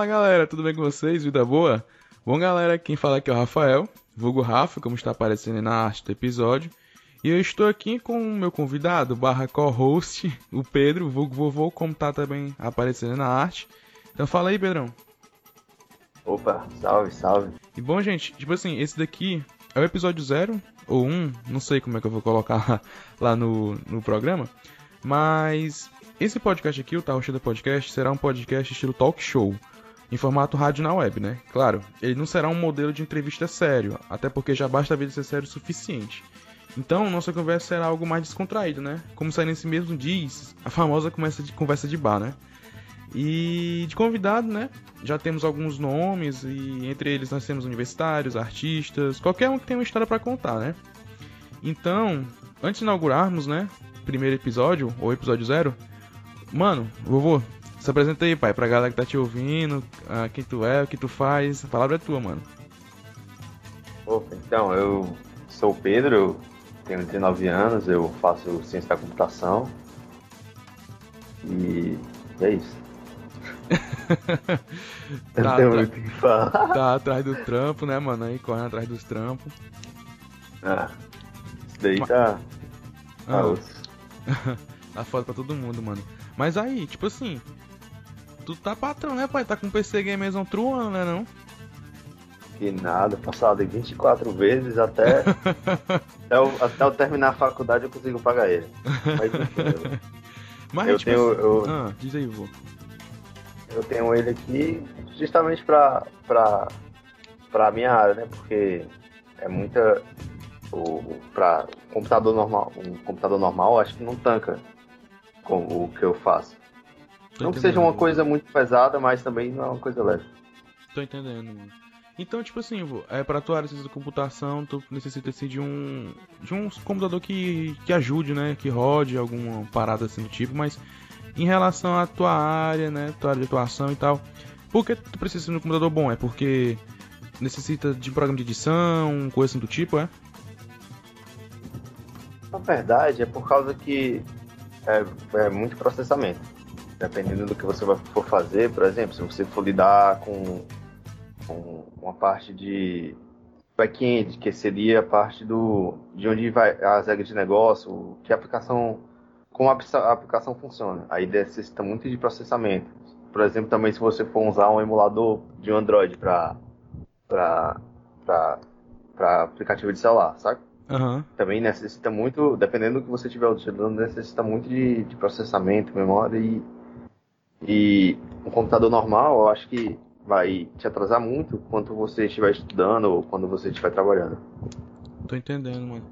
Fala galera, tudo bem com vocês? Vida boa? Bom galera, quem fala aqui é o Rafael, vulgo Rafa, como está aparecendo na arte do episódio. E eu estou aqui com o meu convidado, barra co-host, o Pedro, vulgo vovô, como tá também aparecendo na arte. Então fala aí, Pedrão. Opa, salve, salve. E bom, gente, tipo assim, esse daqui é o episódio 0 ou 1, um, não sei como é que eu vou colocar lá no, no programa, mas esse podcast aqui, o Tarrocheda Podcast, será um podcast estilo talk show, em formato rádio na web, né? Claro, ele não será um modelo de entrevista sério, até porque já basta a vida ser sério o suficiente. Então, nossa conversa será algo mais descontraído, né? Como sai nesse mesmo diz, a famosa conversa de, conversa de bar, né? E de convidado, né? Já temos alguns nomes e entre eles nós temos universitários, artistas, qualquer um que tenha uma história para contar, né? Então, antes de inaugurarmos, né, primeiro episódio ou episódio zero, Mano, vovô, se apresenta aí, pai, pra galera que tá te ouvindo, uh, quem tu é, o que tu faz, a palavra é tua, mano. Opa, então, eu sou o Pedro, tenho 19 anos, eu faço ciência da computação. E é isso. tá, tenho muito que falar. Tá atrás do trampo, né, mano? Aí correndo atrás dos trampos. Ah, isso daí tá. Tá, tá foda pra todo mundo, mano. Mas aí, tipo assim, tu tá patrão, né, pai? Tá com o PC Gamers on truando, né, não? Que nada, passado 24 vezes até, até, eu, até eu terminar a faculdade eu consigo pagar ele. Mas enfim, Mas, eu tipo tenho. Assim... Eu... Ah, diz aí, vô. Eu tenho ele aqui justamente pra, pra, pra minha área, né? Porque é muita. O, pra computador normal, um computador normal acho que não tanca com o que eu faço. Tô não que seja uma coisa muito pesada, mas também não é uma coisa leve. Tô entendendo, mano. Então, tipo assim, é para tua área de computação, tu necessita assim, de um de um computador que, que ajude, né, que rode alguma parada assim do tipo, mas em relação à tua área, né, tua área de atuação e tal, por que tu precisa de um computador bom? É porque necessita de um programa de edição, coisa assim do tipo, é? Na verdade, é por causa que é, é muito processamento. Dependendo do que você for fazer, por exemplo, se você for lidar com, com uma parte de back-end, que seria a parte do de onde vai as regras de negócio, que a aplicação como a aplicação funciona. Aí necessita muito de processamento. Por exemplo, também se você for usar um emulador de um Android para para aplicativo de celular, sabe? Uhum. Também necessita muito, dependendo do que você estiver utilizando, necessita muito de, de processamento, memória e, e um computador normal, eu acho que vai te atrasar muito quando você estiver estudando ou quando você estiver trabalhando. Tô entendendo, mano.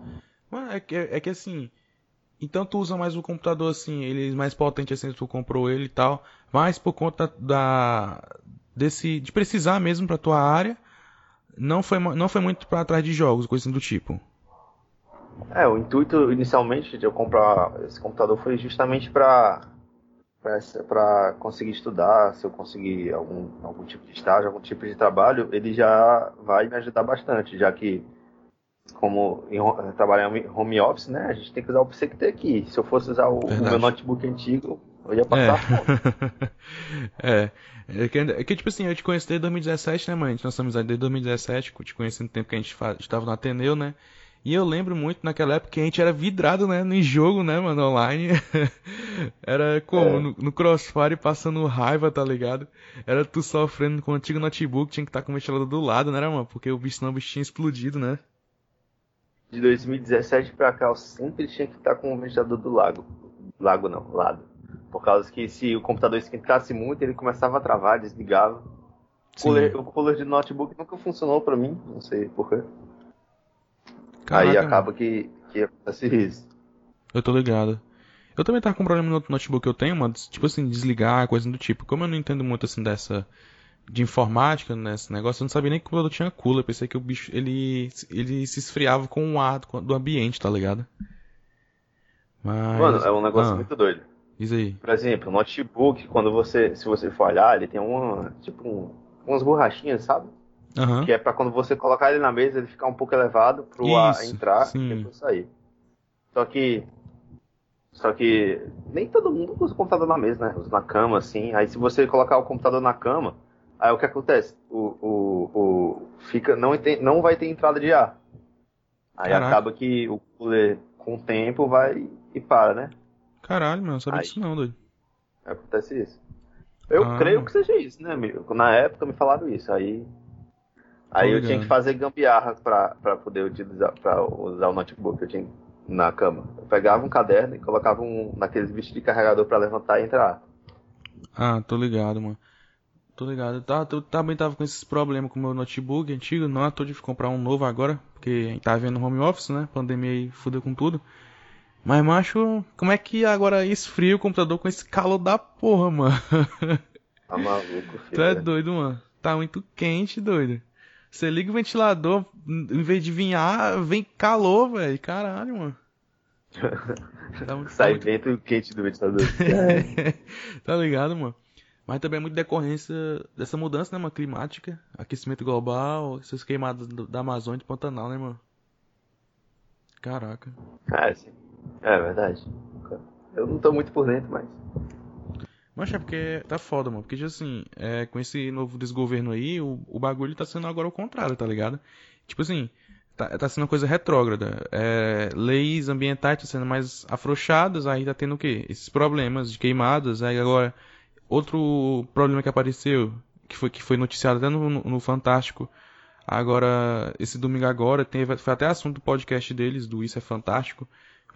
Mano, é que, é que assim. Então tu usa mais o computador assim, ele é mais potente assim, tu comprou ele e tal, mas por conta da. desse. de precisar mesmo pra tua área, não foi, não foi muito para trás de jogos, coisa assim do tipo. É, o intuito inicialmente de eu comprar esse computador foi justamente para para conseguir estudar, se eu conseguir algum, algum tipo de estágio, algum tipo de trabalho, ele já vai me ajudar bastante, já que como em, trabalhar em home office, né, a gente tem que usar o PC que tem aqui. Se eu fosse usar o, o meu notebook antigo, eu ia passar é. é. É que, é que, tipo assim, eu te conheci desde 2017, né, mãe? A gente nós estamos desde 2017, te conheci no tempo que a gente estava no Ateneu, né? E eu lembro muito naquela época que a gente era vidrado, né, no jogo, né, mano, online. era como é. no, no, Crossfire passando raiva, tá ligado? Era tu sofrendo com o antigo notebook, tinha que estar tá com o ventilador do lado, né, mano? Porque o bicho não o bicho tinha explodido, né? De 2017 pra cá, eu sempre tinha que estar tá com o ventilador do lago. Lago não, lado. Por causa que se o computador esquentasse muito, ele começava a travar, desligava. O cooler, o cooler de notebook nunca funcionou pra mim, não sei porquê. Caraca, Aí acaba que, que acontece isso. Eu tô ligado. Eu também tava com um problema no notebook que eu tenho, tipo assim, desligar, coisa do tipo. Como eu não entendo muito assim dessa de informática nesse negócio, eu não sabia nem que o computador tinha cooler. Eu pensei que o bicho ele, ele se esfriava com o ar do ambiente, tá ligado? Mas... Mano, é um negócio ah, muito doido. Diz aí. Por exemplo, notebook, quando você, se você for olhar, ele tem uma, tipo, um, umas borrachinhas, sabe? Uhum. Que é para quando você colocar ele na mesa, ele ficar um pouco elevado pro Isso, ar entrar sim. e depois sair. Só que. Só que nem todo mundo usa o computador na mesa, né? Usa na cama, assim. Aí se você colocar o computador na cama, Aí o que acontece? O, o, o fica, não, tem, não vai ter entrada de ar. Aí Caraca. acaba que o cooler, com o tempo, vai e para, né? Caralho, mano, não sabia disso não, doido. Acontece isso. Eu ah, creio que seja isso, né, amigo? Na época me falaram isso, aí. Aí eu tinha que fazer gambiarra pra, pra poder utilizar, pra usar o notebook. Eu tinha na cama. Eu pegava um caderno e colocava um naqueles bichos de carregador para levantar e entrar. Ah, tô ligado, mano. Tô ligado. Tá, eu também tava com esses problemas com o meu notebook antigo. Não à toa de comprar um novo agora. Porque a gente tá vendo home office, né? Pandemia aí fudeu com tudo. Mas, macho, como é que agora esfria o computador com esse calor da porra, mano? Tá maluco, filho. Tu é doido, mano. Tá muito quente, doido. Você liga o ventilador, em vez de vir ar, vem calor, velho. Caralho, mano. Tá muito, Sai muito... vento quente do ventilador. tá ligado, mano? Mas também é muito decorrência dessa mudança, né, mano? Climática, aquecimento global, essas queimadas da Amazônia e Pantanal, né, mano? Caraca. É, sim. É verdade. Eu não tô muito por dentro, mas. Mas é porque tá foda, mano. Porque, tipo assim, é, com esse novo desgoverno aí, o, o bagulho tá sendo agora o contrário, tá ligado? Tipo assim, tá, tá sendo coisa retrógrada. É, leis ambientais estão sendo mais afrouxadas, aí tá tendo o quê? Esses problemas de queimadas, aí agora. Outro problema que apareceu, que foi, que foi noticiado até no, no, no Fantástico, agora, esse domingo agora, teve, foi até assunto do podcast deles, do Isso é Fantástico,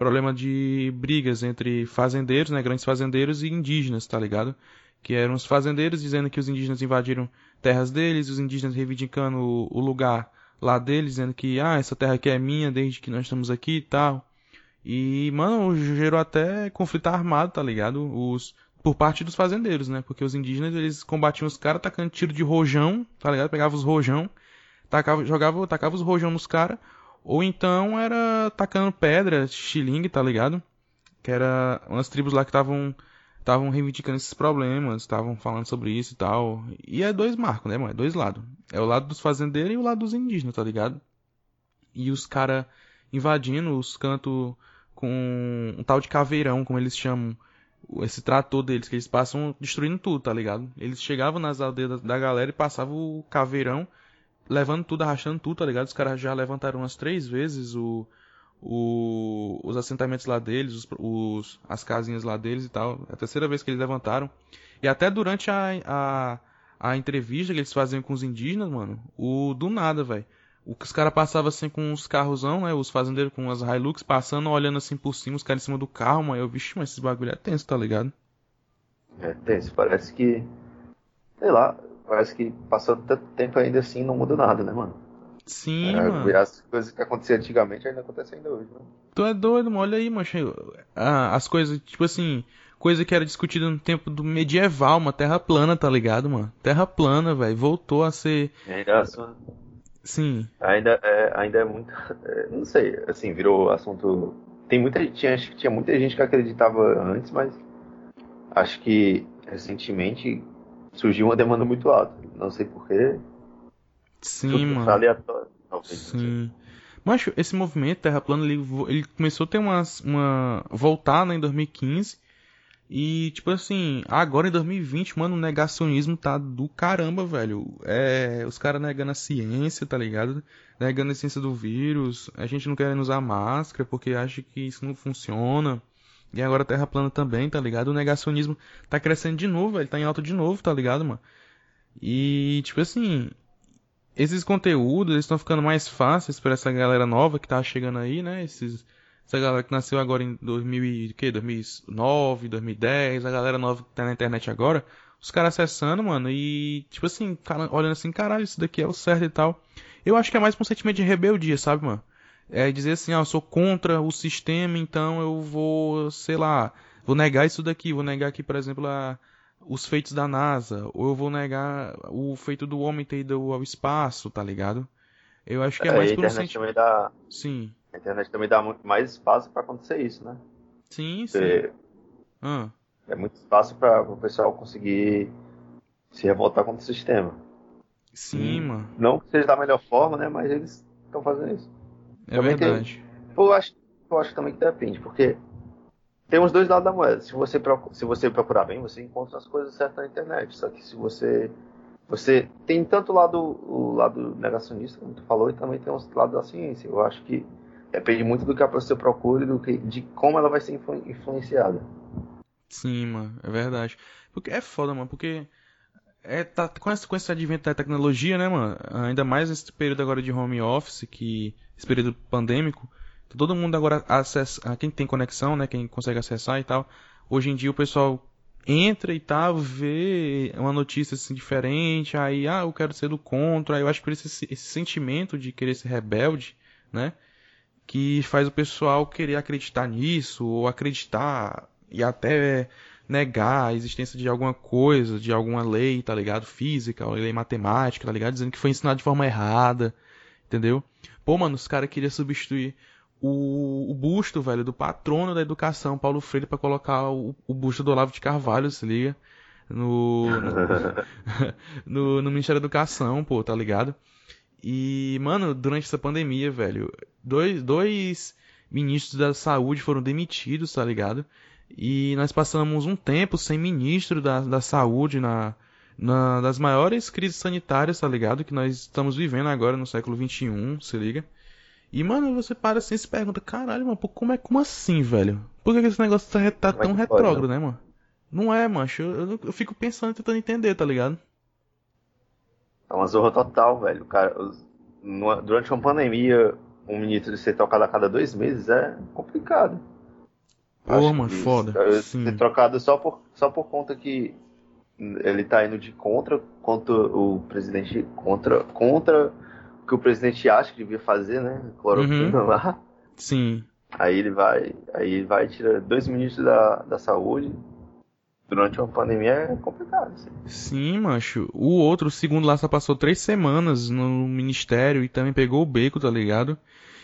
problema de brigas entre fazendeiros, né, grandes fazendeiros e indígenas, tá ligado? Que eram os fazendeiros dizendo que os indígenas invadiram terras deles, os indígenas reivindicando o, lugar lá deles, dizendo que, ah, essa terra aqui é minha desde que nós estamos aqui e tal. E, mano, gerou até conflito armado, tá ligado? Os, por parte dos fazendeiros, né? Porque os indígenas, eles combatiam os caras tacando tiro de rojão, tá ligado? Pegava os rojão, tacava, jogava, tacava os rojão nos caras, ou então era tacando pedra, xilingue, tá ligado? Que era umas tribos lá que estavam estavam reivindicando esses problemas, estavam falando sobre isso e tal. E é dois marcos, né, mano? É dois lados. É o lado dos fazendeiros e o lado dos indígenas, tá ligado? E os caras invadindo os cantos com um tal de caveirão, como eles chamam, esse trator deles, que eles passam destruindo tudo, tá ligado? Eles chegavam nas aldeias da galera e passavam o caveirão levando tudo, arrastando tudo, tá ligado? Os caras já levantaram umas três vezes o, o, os assentamentos lá deles, os, os, as casinhas lá deles e tal. É a terceira vez que eles levantaram. E até durante a, a, a entrevista que eles faziam com os indígenas, mano, o do nada, velho. Os caras passavam assim com os carrosão, né? Os fazendeiros com as Hilux passando, olhando assim por cima, os caras em cima do carro, mano. Eu, vixe, mas esse bagulho é tenso, tá ligado? É tenso, parece que. Sei lá, parece que passou tanto tempo ainda assim não muda nada, né, mano? Sim, é, mano. As coisas que aconteciam antigamente ainda acontecem ainda hoje, mano. Tu é doido, mano. Olha aí, mano. Ah, as coisas, tipo assim, coisa que era discutida no tempo do medieval, uma terra plana, tá ligado, mano? Terra plana, velho. Voltou a ser. É ainda Sim. Ainda é, ainda é muito. É, não sei, assim, virou assunto. Tem muita gente. Tinha, tinha muita gente que acreditava antes, mas acho que recentemente surgiu uma demanda muito alta. Não sei porquê. Sim, mano. Aleatório, Sim. Mas esse movimento Terra Plana, ele, ele começou a ter uma, uma. voltar né, em 2015. E, tipo assim, agora em 2020, mano, o negacionismo tá do caramba, velho. É, os caras negando a ciência, tá ligado? Negando a ciência do vírus. A gente não querendo usar máscara porque acha que isso não funciona. E agora Terra plana também, tá ligado? O negacionismo tá crescendo de novo, ele tá em alta de novo, tá ligado, mano? E, tipo assim, esses conteúdos estão ficando mais fáceis para essa galera nova que tá chegando aí, né? Esses, essa galera que nasceu agora em 2000, que, 2009, 2010, a galera nova que tá na internet agora, os caras acessando, mano, e, tipo assim, olhando assim, caralho, isso daqui é o certo e tal. Eu acho que é mais um sentimento de rebeldia, sabe, mano? É dizer assim, ah, eu sou contra o sistema, então eu vou, sei lá, vou negar isso daqui, vou negar aqui, por exemplo, a, os feitos da NASA, ou eu vou negar o feito do homem ter ido ao espaço, tá ligado? Eu acho que é, é mais internet sentido. também dá... Sim. A internet também dá muito mais espaço para acontecer isso, né? Sim, Porque sim. Ah. É muito espaço para o pessoal conseguir se revoltar contra o sistema. Sim, hum. mano. Não que seja da melhor forma, né? Mas eles estão fazendo isso. É também verdade. Tem, eu, acho, eu acho também que depende, porque tem os dois lados da moeda. Se você, se você procurar bem, você encontra as coisas certas na internet. Só que se você você tem tanto o lado, o lado negacionista, como tu falou, e também tem o lado da ciência. Eu acho que depende muito do que a pessoa procura e do que, de como ela vai ser influ, influenciada. Sim, mano, é verdade. Porque é foda, mano, porque é, tá, com, esse, com esse advento da tecnologia, né, mano? Ainda mais nesse período agora de home office, que esse período pandêmico, todo mundo agora acessa, quem tem conexão, né, quem consegue acessar e tal. Hoje em dia o pessoal entra e tal, vê uma notícia assim diferente, aí, ah, eu quero ser do contra, aí eu acho que esse, esse sentimento de querer ser rebelde, né, que faz o pessoal querer acreditar nisso, ou acreditar e até negar a existência de alguma coisa, de alguma lei, tá ligado? Física, ou lei matemática, tá ligado? Dizendo que foi ensinado de forma errada, entendeu? Pô, mano, os caras queriam substituir o, o, busto, velho, do patrono da educação, Paulo Freire, para colocar o, o, busto do Olavo de Carvalho, se liga? No, no, no, Ministério da Educação, pô, tá ligado? E, mano, durante essa pandemia, velho, dois, dois ministros da saúde foram demitidos, tá ligado? E nós passamos um tempo sem ministro da, da saúde na, na das maiores crises sanitárias, tá ligado? Que nós estamos vivendo agora no século XXI, se liga. E, mano, você para assim e se pergunta, caralho, mano, como é como assim, velho? Por que esse negócio tá, tá tão é retrógrado, né, mano? Não é, macho. Eu, eu, eu, fico pensando, tentando entender, tá ligado? É uma zorra total, velho. Cara, durante uma pandemia, um ministro ser trocado a cada dois meses é complicado. Pô, mano, foda. Sim. Ser trocado só por, só por conta que ele tá indo de contra, contra o presidente, contra, contra o que o presidente acha que devia fazer, né? Cloroquina uhum. lá. Sim. Aí ele vai, aí ele vai tirar dois ministros da, da saúde. Durante uma pandemia é complicado. Assim. Sim, macho. O outro, o segundo lá, só passou três semanas no ministério e também pegou o beco, tá ligado?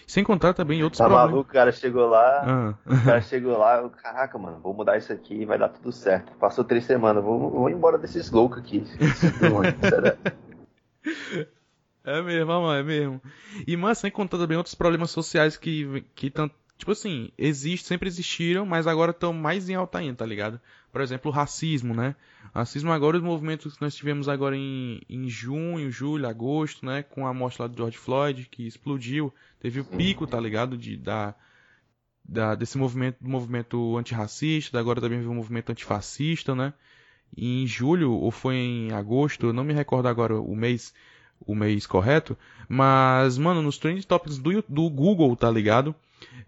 Sem contar também outros tá problemas. maluco, o cara chegou lá, ah. o cara chegou lá, eu, caraca, mano, vou mudar isso aqui e vai dar tudo certo. Passou três semanas, vou, vou embora desses loucos aqui. é mesmo, mano, é mesmo. E, mas sem contar também outros problemas sociais que, que tanto, tipo assim, existem, sempre existiram, mas agora estão mais em alta ainda, tá ligado? Por exemplo, o racismo, né? Racismo agora, os movimentos que nós tivemos agora em, em junho, julho, agosto, né? Com a morte lá do George Floyd, que explodiu. Teve o pico, tá ligado? De, da, da, desse movimento, do movimento antirracista, agora também veio o movimento antifascista, né? E em julho, ou foi em agosto, eu não me recordo agora o mês, o mês correto, mas, mano, nos trend topics do, do Google, tá ligado?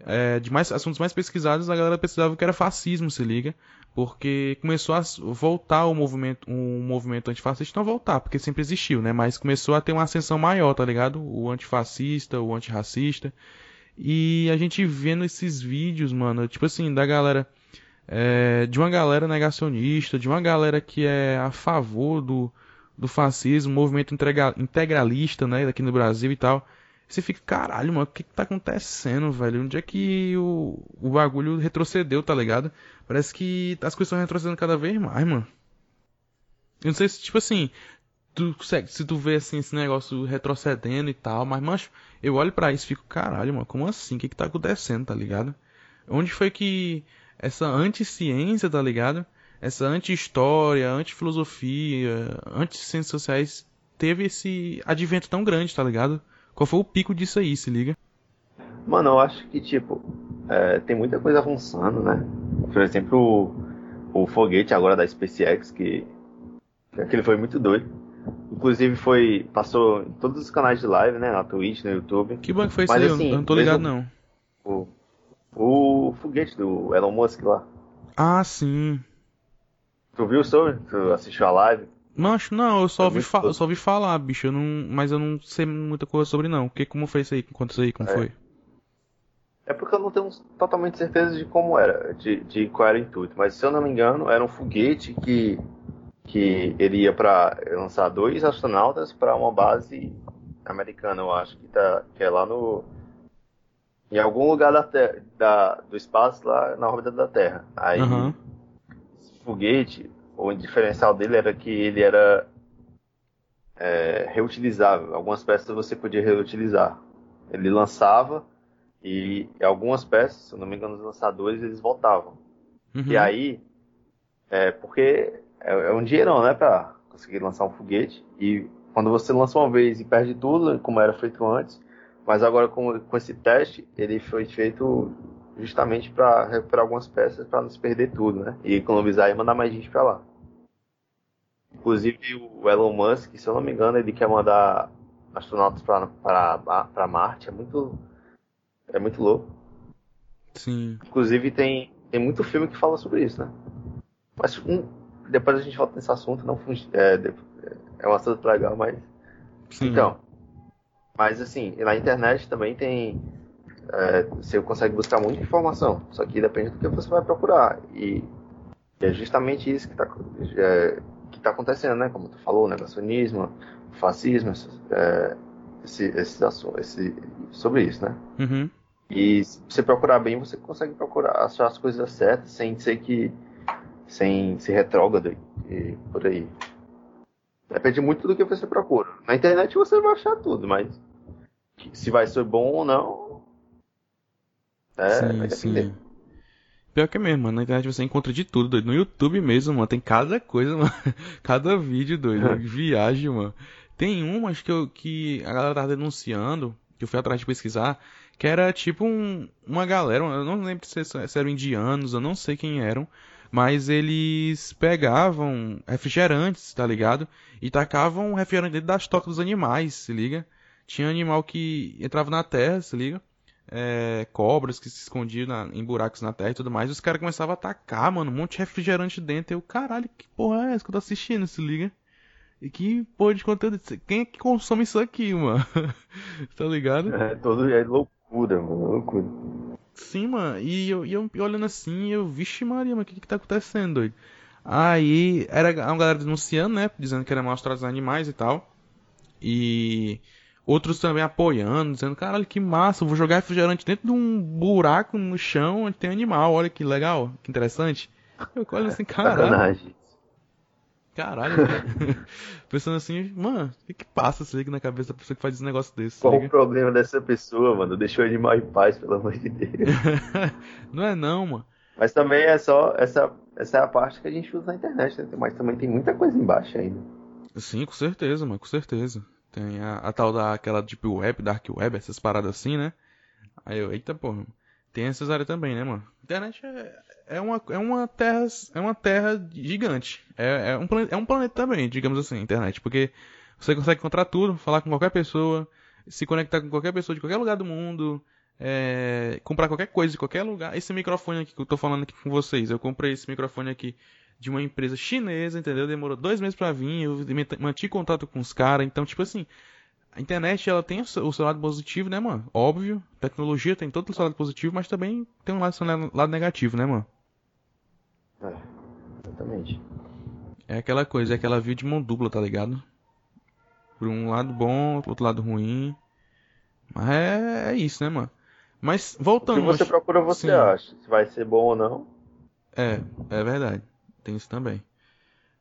É, de mais assuntos mais pesquisados, a galera pesquisava que era fascismo, se liga porque começou a voltar o movimento, um movimento antifascista, não voltar, porque sempre existiu, né? Mas começou a ter uma ascensão maior, tá ligado? O antifascista, o antirracista. E a gente vendo esses vídeos, mano, tipo assim, da galera. É, de uma galera negacionista, de uma galera que é a favor do, do fascismo, movimento integralista, né, aqui no Brasil e tal. Você fica, caralho, mano, o que, que tá acontecendo, velho? Onde é que o, o bagulho retrocedeu, tá ligado? Parece que as coisas estão retrocedendo cada vez mais, mano. Eu não sei se, tipo assim, tu consegue, se tu vê assim esse negócio retrocedendo e tal, mas, mancho, eu olho para isso e fico, caralho, mano, como assim? O que que tá acontecendo, tá ligado? Onde foi que essa anti-ciência, tá ligado? Essa anti-história, anti-filosofia, anti-ciências sociais teve esse advento tão grande, tá ligado? Qual foi o pico disso aí, se liga? Mano, eu acho que, tipo, é, tem muita coisa avançando, né? Por exemplo, o, o foguete agora da SpaceX, que aquele foi muito doido. Inclusive foi. Passou em todos os canais de live, né? Na Twitch, no YouTube. Que bom que foi isso aí, assim, eu não tô ligado não. O, o foguete do Elon Musk lá. Ah, sim. Tu viu sobre? Tu assistiu a live? Mancho, não, eu só ouvi, eu só ouvi falar, bicho, eu não, mas eu não sei muita coisa sobre não. Que, como foi isso aí? Isso aí, como é. foi? É porque eu não tenho totalmente certeza de como era, de, de qual era o intuito. Mas se eu não me engano, era um foguete que, que ele ia para lançar dois astronautas para uma base americana, eu acho, que, tá, que é lá no. Em algum lugar da, da do espaço, lá na órbita da Terra. Aí, uhum. esse foguete, o diferencial dele era que ele era é, reutilizável. Algumas peças você podia reutilizar. Ele lançava e algumas peças, se não me engano, os lançadores eles voltavam. Uhum. E aí, é, porque é, é, um dinheirão, né, pra, conseguir lançar um foguete. E quando você lança uma vez e perde tudo, como era feito antes, mas agora com, com esse teste, ele foi feito justamente para recuperar algumas peças para não se perder tudo, né? E economizar e mandar mais gente para lá. Inclusive o Elon Musk, se eu não me engano, ele quer mandar astronautas para Marte, é muito é muito louco. Sim. Inclusive tem tem muito filme que fala sobre isso, né? Mas um, depois a gente volta nesse assunto, não é, é um assunto legal, mas Sim. então, mas assim, na internet também tem é, você consegue buscar muita informação, só que depende do que você vai procurar e é justamente isso que está é, que tá acontecendo, né? Como tu falou, o negacionismo, o fascismo, é, esse, esse, esse, sobre isso, né? Uhum. E se você procurar bem, você consegue procurar achar as coisas certas sem ser que sem ser retrógrado e por aí. Depende muito do que você procura. Na internet você vai achar tudo, mas se vai ser bom ou não. É, sim, sim. Pior que é mesmo, mano. Na internet você encontra de tudo, doido. No YouTube mesmo, mano, tem cada coisa, mano. Cada vídeo, doido. Viagem, mano. Tem um, acho que, eu, que a galera tava denunciando, que eu fui atrás de pesquisar, que era tipo um, uma galera, eu não lembro se, se eram indianos, eu não sei quem eram, mas eles pegavam refrigerantes, tá ligado? E tacavam refrigerante dentro das tocas dos animais, se liga? Tinha animal que entrava na terra, se liga? É, cobras que se escondiam na, em buracos na terra e tudo mais. E os caras começavam a atacar, mano, um monte de refrigerante dentro. E eu, caralho, que porra é essa que eu tô assistindo, se liga? E que porra de conteúdo. Quem é que consome isso aqui, mano? tá ligado? É, todo é loucura, mano. Loucura. Sim, mano. E eu, e eu olhando assim, eu, vixe Maria, mano, o que que tá acontecendo, doido? Aí, era uma galera denunciando, né? Dizendo que era maus tratos animais e tal. E outros também apoiando, dizendo, caralho, que massa, vou jogar refrigerante dentro de um buraco no chão onde tem animal, olha que legal, que interessante. Eu olho assim, caralho. Caralho, Pensando assim, mano, o que que passa se liga na cabeça da pessoa que faz esse negócio desse? Qual o problema dessa pessoa, mano? Deixa o animal em paz, pelo amor de Deus. não é não, mano. Mas também é só. Essa, essa é a parte que a gente usa na internet, né? Mas também tem muita coisa embaixo ainda. Sim, com certeza, mano, com certeza. Tem a, a tal da aquela Deep Web, Dark Web, essas paradas assim, né? Aí eu, eita porra. Tem essas áreas também, né, mano? Internet é, é, uma, é uma terra é uma terra gigante. É, é, um, planeta, é um planeta também, digamos assim, internet. Porque você consegue encontrar tudo, falar com qualquer pessoa, se conectar com qualquer pessoa de qualquer lugar do mundo, é, comprar qualquer coisa de qualquer lugar. Esse microfone aqui que eu tô falando aqui com vocês, eu comprei esse microfone aqui de uma empresa chinesa, entendeu? Demorou dois meses para vir, eu mantive contato com os caras, então, tipo assim, a internet ela tem o seu lado positivo, né, mano? Óbvio. Tecnologia tem todo o seu lado positivo, mas também tem um lado, lado negativo, né, mano? É, exatamente. É aquela coisa, é aquela via de mão dupla, tá ligado? Por um lado bom, outro lado ruim. Mas é, é isso, né, mano? Mas voltando. O que você procura, você Sim. acha. Se vai ser bom ou não. É, é verdade. Tem isso também.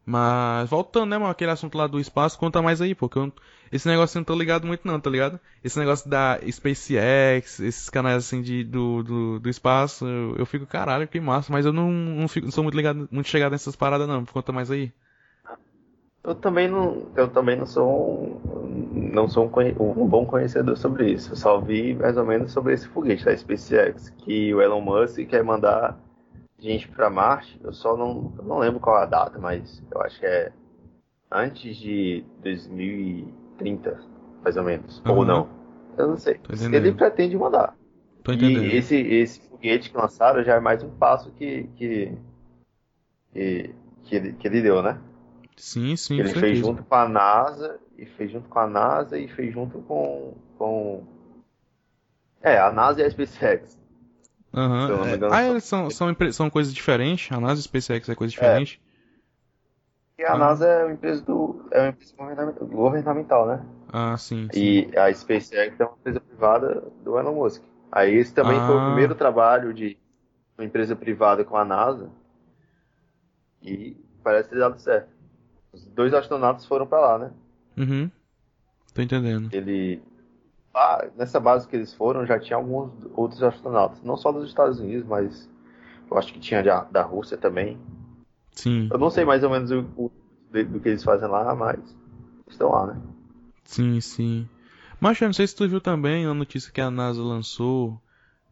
Mas voltando, né, mano, aquele assunto lá do espaço, conta mais aí, porque eu, esse negócio eu não tô ligado muito não, tá ligado? Esse negócio da SpaceX, esses canais assim de, do, do, do espaço, eu, eu, fico, caralho, que massa, mas eu não, não, fico, não sou muito ligado, muito chegado nessas paradas não, conta mais aí. Eu também não, eu também não sou um, não sou um, um, bom conhecedor sobre isso. Eu só vi mais ou menos sobre esse foguete da SpaceX, que o Elon Musk quer mandar gente para Marte, eu só não, eu não lembro qual a data, mas eu acho que é antes de 2030, mais ou menos. Uhum. Ou não. Eu não sei. Ele pretende mandar. E esse, esse foguete que lançaram já é mais um passo que, que, que, que, ele, que ele deu, né? Sim, sim. Que ele fez junto com a NASA, e fez junto com a NASA e fez junto com. com... É, a NASA e a SpaceX. Uhum. É. Ah, eles são, são, são coisas diferentes? A NASA e a SpaceX é coisa diferente? É. E a ah. NASA é uma empresa do. é uma empresa governamental, né? Ah, sim, sim. E a SpaceX é uma empresa privada do Elon Musk. Aí esse também ah. foi o ah. primeiro trabalho de uma empresa privada com a NASA. E parece ter dado certo. Os dois astronautas foram para lá, né? Uhum. Tô entendendo. Ele ah, nessa base que eles foram já tinha alguns outros astronautas, não só dos Estados Unidos, mas eu acho que tinha da, da Rússia também. Sim. Eu não sei mais ou menos o, o do, do que eles fazem lá, mas estão lá, né? Sim, sim. Mas eu não sei se tu viu também a notícia que a NASA lançou.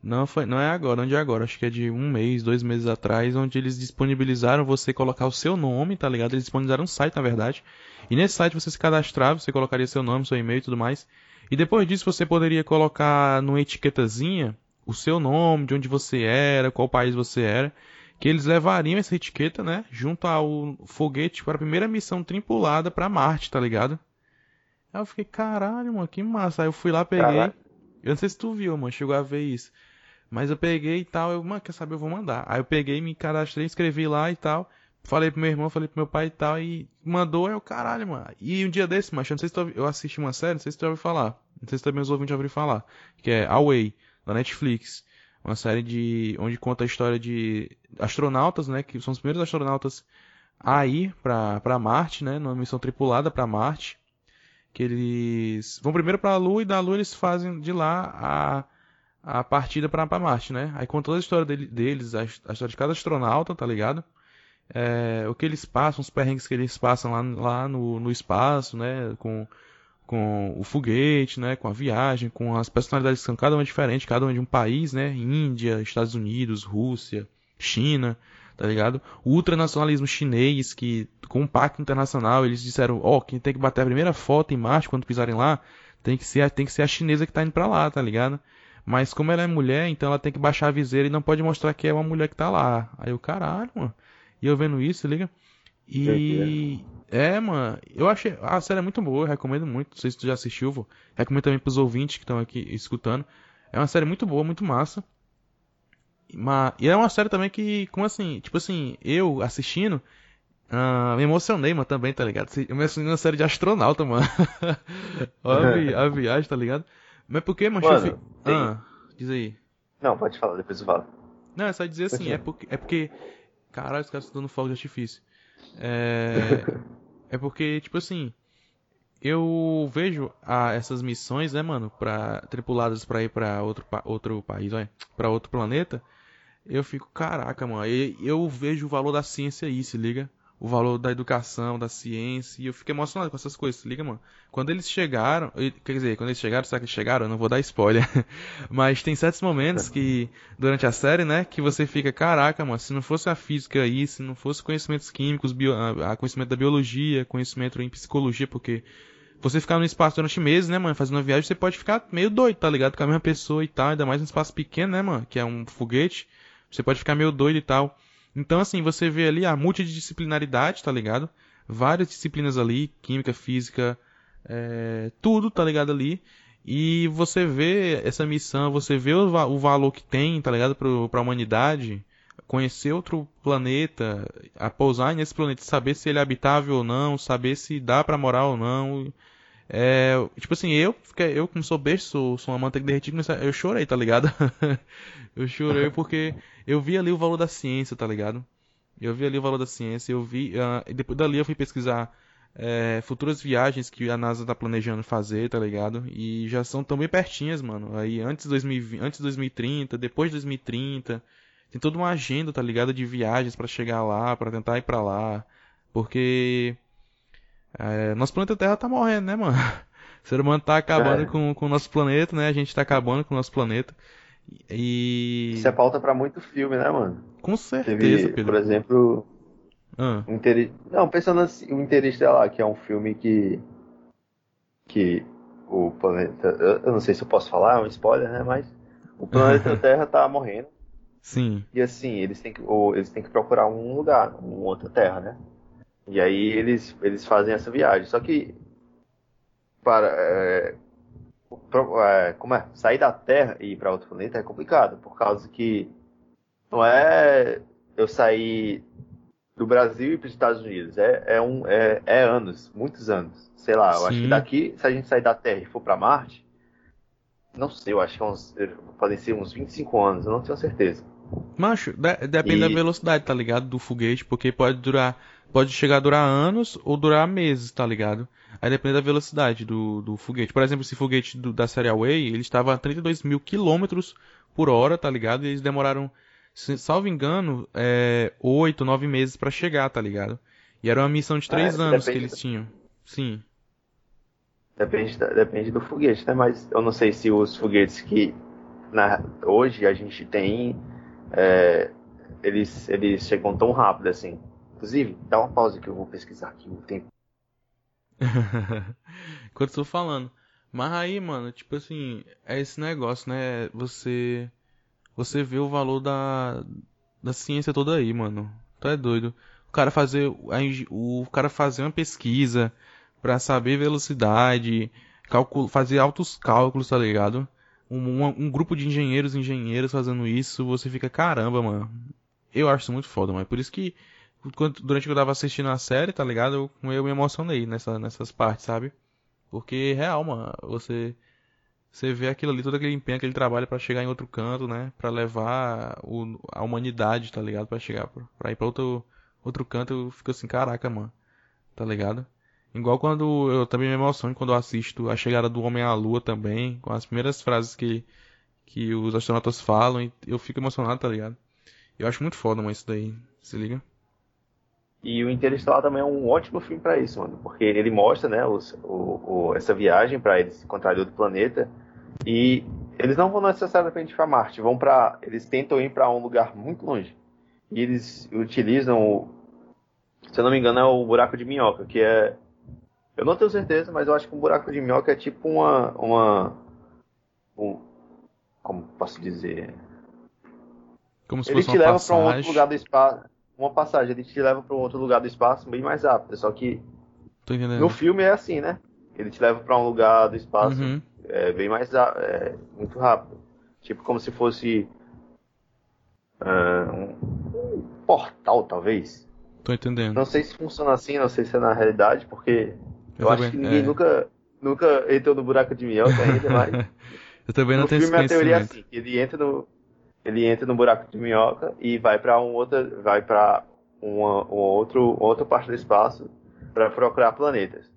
Não foi, não é agora, onde é agora? Acho que é de um mês, dois meses atrás, onde eles disponibilizaram você colocar o seu nome, tá ligado? Eles disponibilizaram um site, na verdade. E nesse site você se cadastrava, você colocaria seu nome, seu e-mail e tudo mais. E depois disso você poderia colocar numa etiquetazinha o seu nome, de onde você era, qual país você era, que eles levariam essa etiqueta, né, junto ao foguete para a primeira missão tripulada para Marte, tá ligado? Aí eu fiquei, caralho, mano, que massa. Aí eu fui lá, peguei. Caralho. Eu não sei se tu viu, mano, chegou a ver isso. Mas eu peguei e tal, eu, mano, quer saber, eu vou mandar. Aí eu peguei, me cadastrei, escrevi lá e tal. Falei pro meu irmão, falei pro meu pai e tal, e mandou, aí eu, caralho, mano. E um dia desse, macho, eu não sei se tu, eu assisti uma série, não sei se tu já ouviu falar. Não sei se também os ouvintes já ouviram falar. Que é Away, da Netflix. Uma série de, onde conta a história de astronautas, né, que são os primeiros astronautas a ir pra, pra Marte, né, numa missão tripulada pra Marte que eles vão primeiro para a Lua e da Lua eles fazem de lá a, a partida para Marte, né? Aí conta toda a história dele, deles, a, a, história de cada astronauta, tá ligado? É, o que eles passam, os perrengues que eles passam lá, lá no, no espaço, né? Com, com o foguete, né? Com a viagem, com as personalidades que são cada uma diferente, cada uma de um país, né? Índia, Estados Unidos, Rússia, China tá ligado? O ultranacionalismo chinês, que com o pacto internacional, eles disseram, ó, oh, quem tem que bater a primeira foto em Marte quando pisarem lá, tem que ser, tem que ser a chinesa que tá indo pra lá, tá ligado? Mas como ela é mulher, então ela tem que baixar a viseira e não pode mostrar que é uma mulher que tá lá. Aí o caralho, mano. E eu vendo isso, liga? E. É, mano, eu achei. A série é muito boa, eu recomendo muito. Não sei se tu já assistiu, vou. Recomendo também pros ouvintes que estão aqui escutando. É uma série muito boa, muito massa. Mas, e é uma série também que, como assim, tipo assim, eu assistindo, uh, me emocionei, mano, também, tá ligado? Eu me assisti uma série de astronauta, mano. Olha a, viagem, tá ligado? Mas por que, mano? tem... ah, diz aí. Não, pode falar, depois eu falo. Não, é só dizer assim, é porque, é porque. Caralho, os caras estão dando fogo de artifício. É. é porque, tipo assim. Eu vejo ah, essas missões, né, mano, pra, tripuladas pra ir pra outro, outro país, olha, pra outro planeta eu fico, caraca, mano, eu vejo o valor da ciência aí, se liga? O valor da educação, da ciência, e eu fico emocionado com essas coisas, liga, mano? Quando eles chegaram, quer dizer, quando eles chegaram, será que chegaram? Eu não vou dar spoiler, mas tem certos momentos que, durante a série, né, que você fica, caraca, mano, se não fosse a física aí, se não fosse conhecimentos químicos, bio, a, conhecimento da biologia, conhecimento em psicologia, porque você ficar no espaço durante meses, né, mano, fazendo uma viagem, você pode ficar meio doido, tá ligado? Com a mesma pessoa e tal, ainda mais num espaço pequeno, né, mano, que é um foguete. Você pode ficar meio doido e tal. Então, assim, você vê ali a multidisciplinaridade, tá ligado? Várias disciplinas ali, química, física, é, tudo, tá ligado ali. E você vê essa missão, você vê o, o valor que tem, tá ligado, pro, pra humanidade. Conhecer outro planeta, a pousar nesse planeta, saber se ele é habitável ou não, saber se dá para morar ou não. É, tipo assim, eu, eu como sou besta, sou, sou uma manteiga derretida, eu chorei, tá ligado? eu chorei porque eu vi ali o valor da ciência, tá ligado? Eu vi ali o valor da ciência, eu vi. Uh, e depois dali eu fui pesquisar é, futuras viagens que a NASA tá planejando fazer, tá ligado? E já são tão bem pertinhas, mano. Aí antes de 2020, antes de 2030, depois de 2030, tem toda uma agenda, tá ligado? De viagens para chegar lá, para tentar ir para lá. Porque é, nosso planeta Terra tá morrendo, né, mano? O ser humano tá acabando é. com, com o nosso planeta, né? A gente tá acabando com o nosso planeta. E. Isso é pauta pra muito filme, né, mano? Com certeza, Teve, Pedro. Por exemplo. Ah. Inter... Não, pensando assim, o Interestelar, que é um filme que. Que o planeta. Eu não sei se eu posso falar, é um spoiler, né? Mas o planeta Terra tá morrendo. Sim. E assim, eles têm que, ou, eles têm que procurar um lugar, uma outra Terra, né? E aí eles, eles fazem essa viagem. Só que para é, como é sair da Terra e ir para outro planeta é complicado por causa que não é eu sair do Brasil e para os Estados Unidos é, é um é, é, anos muitos anos sei lá eu Sim. acho que daqui se a gente sair da Terra e for para Marte não sei eu acho que é uns, podem ser uns 25 anos eu não tenho certeza Macho, depende e... da velocidade, tá ligado? Do foguete, porque pode durar pode chegar a durar anos ou durar meses, tá ligado? Aí depende da velocidade do, do foguete. Por exemplo, esse foguete do, da série Away, ele estava a 32 mil quilômetros por hora, tá ligado? E eles demoraram, se, salvo engano, é, 8, 9 meses para chegar, tá ligado? E era uma missão de três É, anos que eles tinham. Sim. Depende, da- depende do foguete, né? Mas eu não sei se os foguetes que na- hoje a gente tem, é, eles, eles chegam tão rápido assim. Inclusive, dá uma pausa que eu vou pesquisar aqui o tempo. Enquanto tô falando. Mas aí, mano, tipo assim, é esse negócio, né? Você. Você vê o valor da. Da ciência toda aí, mano. Tu é doido. O cara fazer. a O cara fazer uma pesquisa pra saber velocidade, calcul, fazer altos cálculos, tá ligado? Um, um, um grupo de engenheiros e engenheiras fazendo isso, você fica, caramba, mano. Eu acho isso muito foda, mano. Por isso que durante que eu tava assistindo a série, tá ligado? Eu, eu me emocionei nessa, nessas partes, sabe? Porque, real, mano, você, você vê aquilo ali, todo aquele empenho, aquele trabalho pra chegar em outro canto, né? Pra levar o, a humanidade, tá ligado? Pra chegar, pra, ir pra outro, outro canto, eu fico assim, caraca, mano. Tá ligado? Igual quando eu também me emociono quando eu assisto a chegada do Homem à Lua também, com as primeiras frases que, que os astronautas falam, eu fico emocionado, tá ligado? Eu acho muito foda, mano, isso daí. Se liga? E o Interestelar também é um ótimo filme pra isso, mano, porque ele mostra, né, os, o, o- essa viagem pra eles encontrarem outro planeta. E eles não vão necessariamente pra Marte, vão para, eles tentam ir pra um lugar muito longe. E eles utilizam, o, se eu não me engano, é o buraco de minhoca, que é, eu não tenho certeza, mas eu acho que um buraco de minhoca é tipo uma, uma, um, como posso dizer, Como se ele fosse te uma leva para um outro lugar do espaço. Uma passagem, ele te leva para um outro lugar do espaço bem mais rápido. Só que no filme é assim, né? Ele te leva para um lugar do espaço Uhum. é, bem mais é, muito rápido. Tipo como se fosse ah, um, um portal, talvez. Tô entendendo. Não sei se funciona assim, não sei se é na realidade, porque eu, Eu acho também- que ninguém é. nunca, nunca entrou no buraco de minhoca ainda, mas Eu também não no tenho filme a teoria é assim, ele entra no ele entra no buraco de minhoca e vai para um outra vai para uma, um outro outra parte do espaço para procurar planetas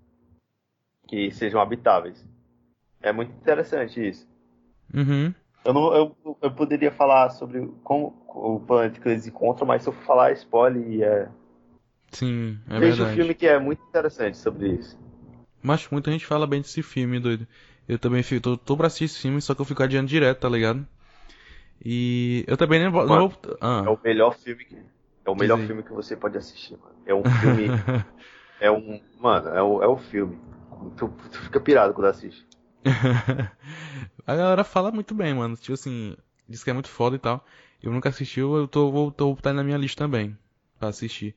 que sejam habitáveis. É muito interessante isso. Uhum. Eu não eu, eu poderia falar sobre como o planeta que eles encontram, mas se eu falar spoiler e é Sim, é veja o verdade. filme que é muito interessante sobre isso. Mas muita gente fala bem desse filme, doido. Eu também fico, tô, tô pra assistir esse filme, só que eu fico adiando direto, tá ligado? E eu também nem vou. não Mano, vou- ah. É o melhor filme que é o melhor Diz aí. filme que você pode assistir, mano. É um filme É um. Mano, é o, é o filme. Tu, tu fica pirado quando assiste. A galera fala muito bem, mano. Tipo assim, diz que é muito foda e tal. Eu nunca assisti, eu tô, vou, tô tá na minha lista também, pra assistir.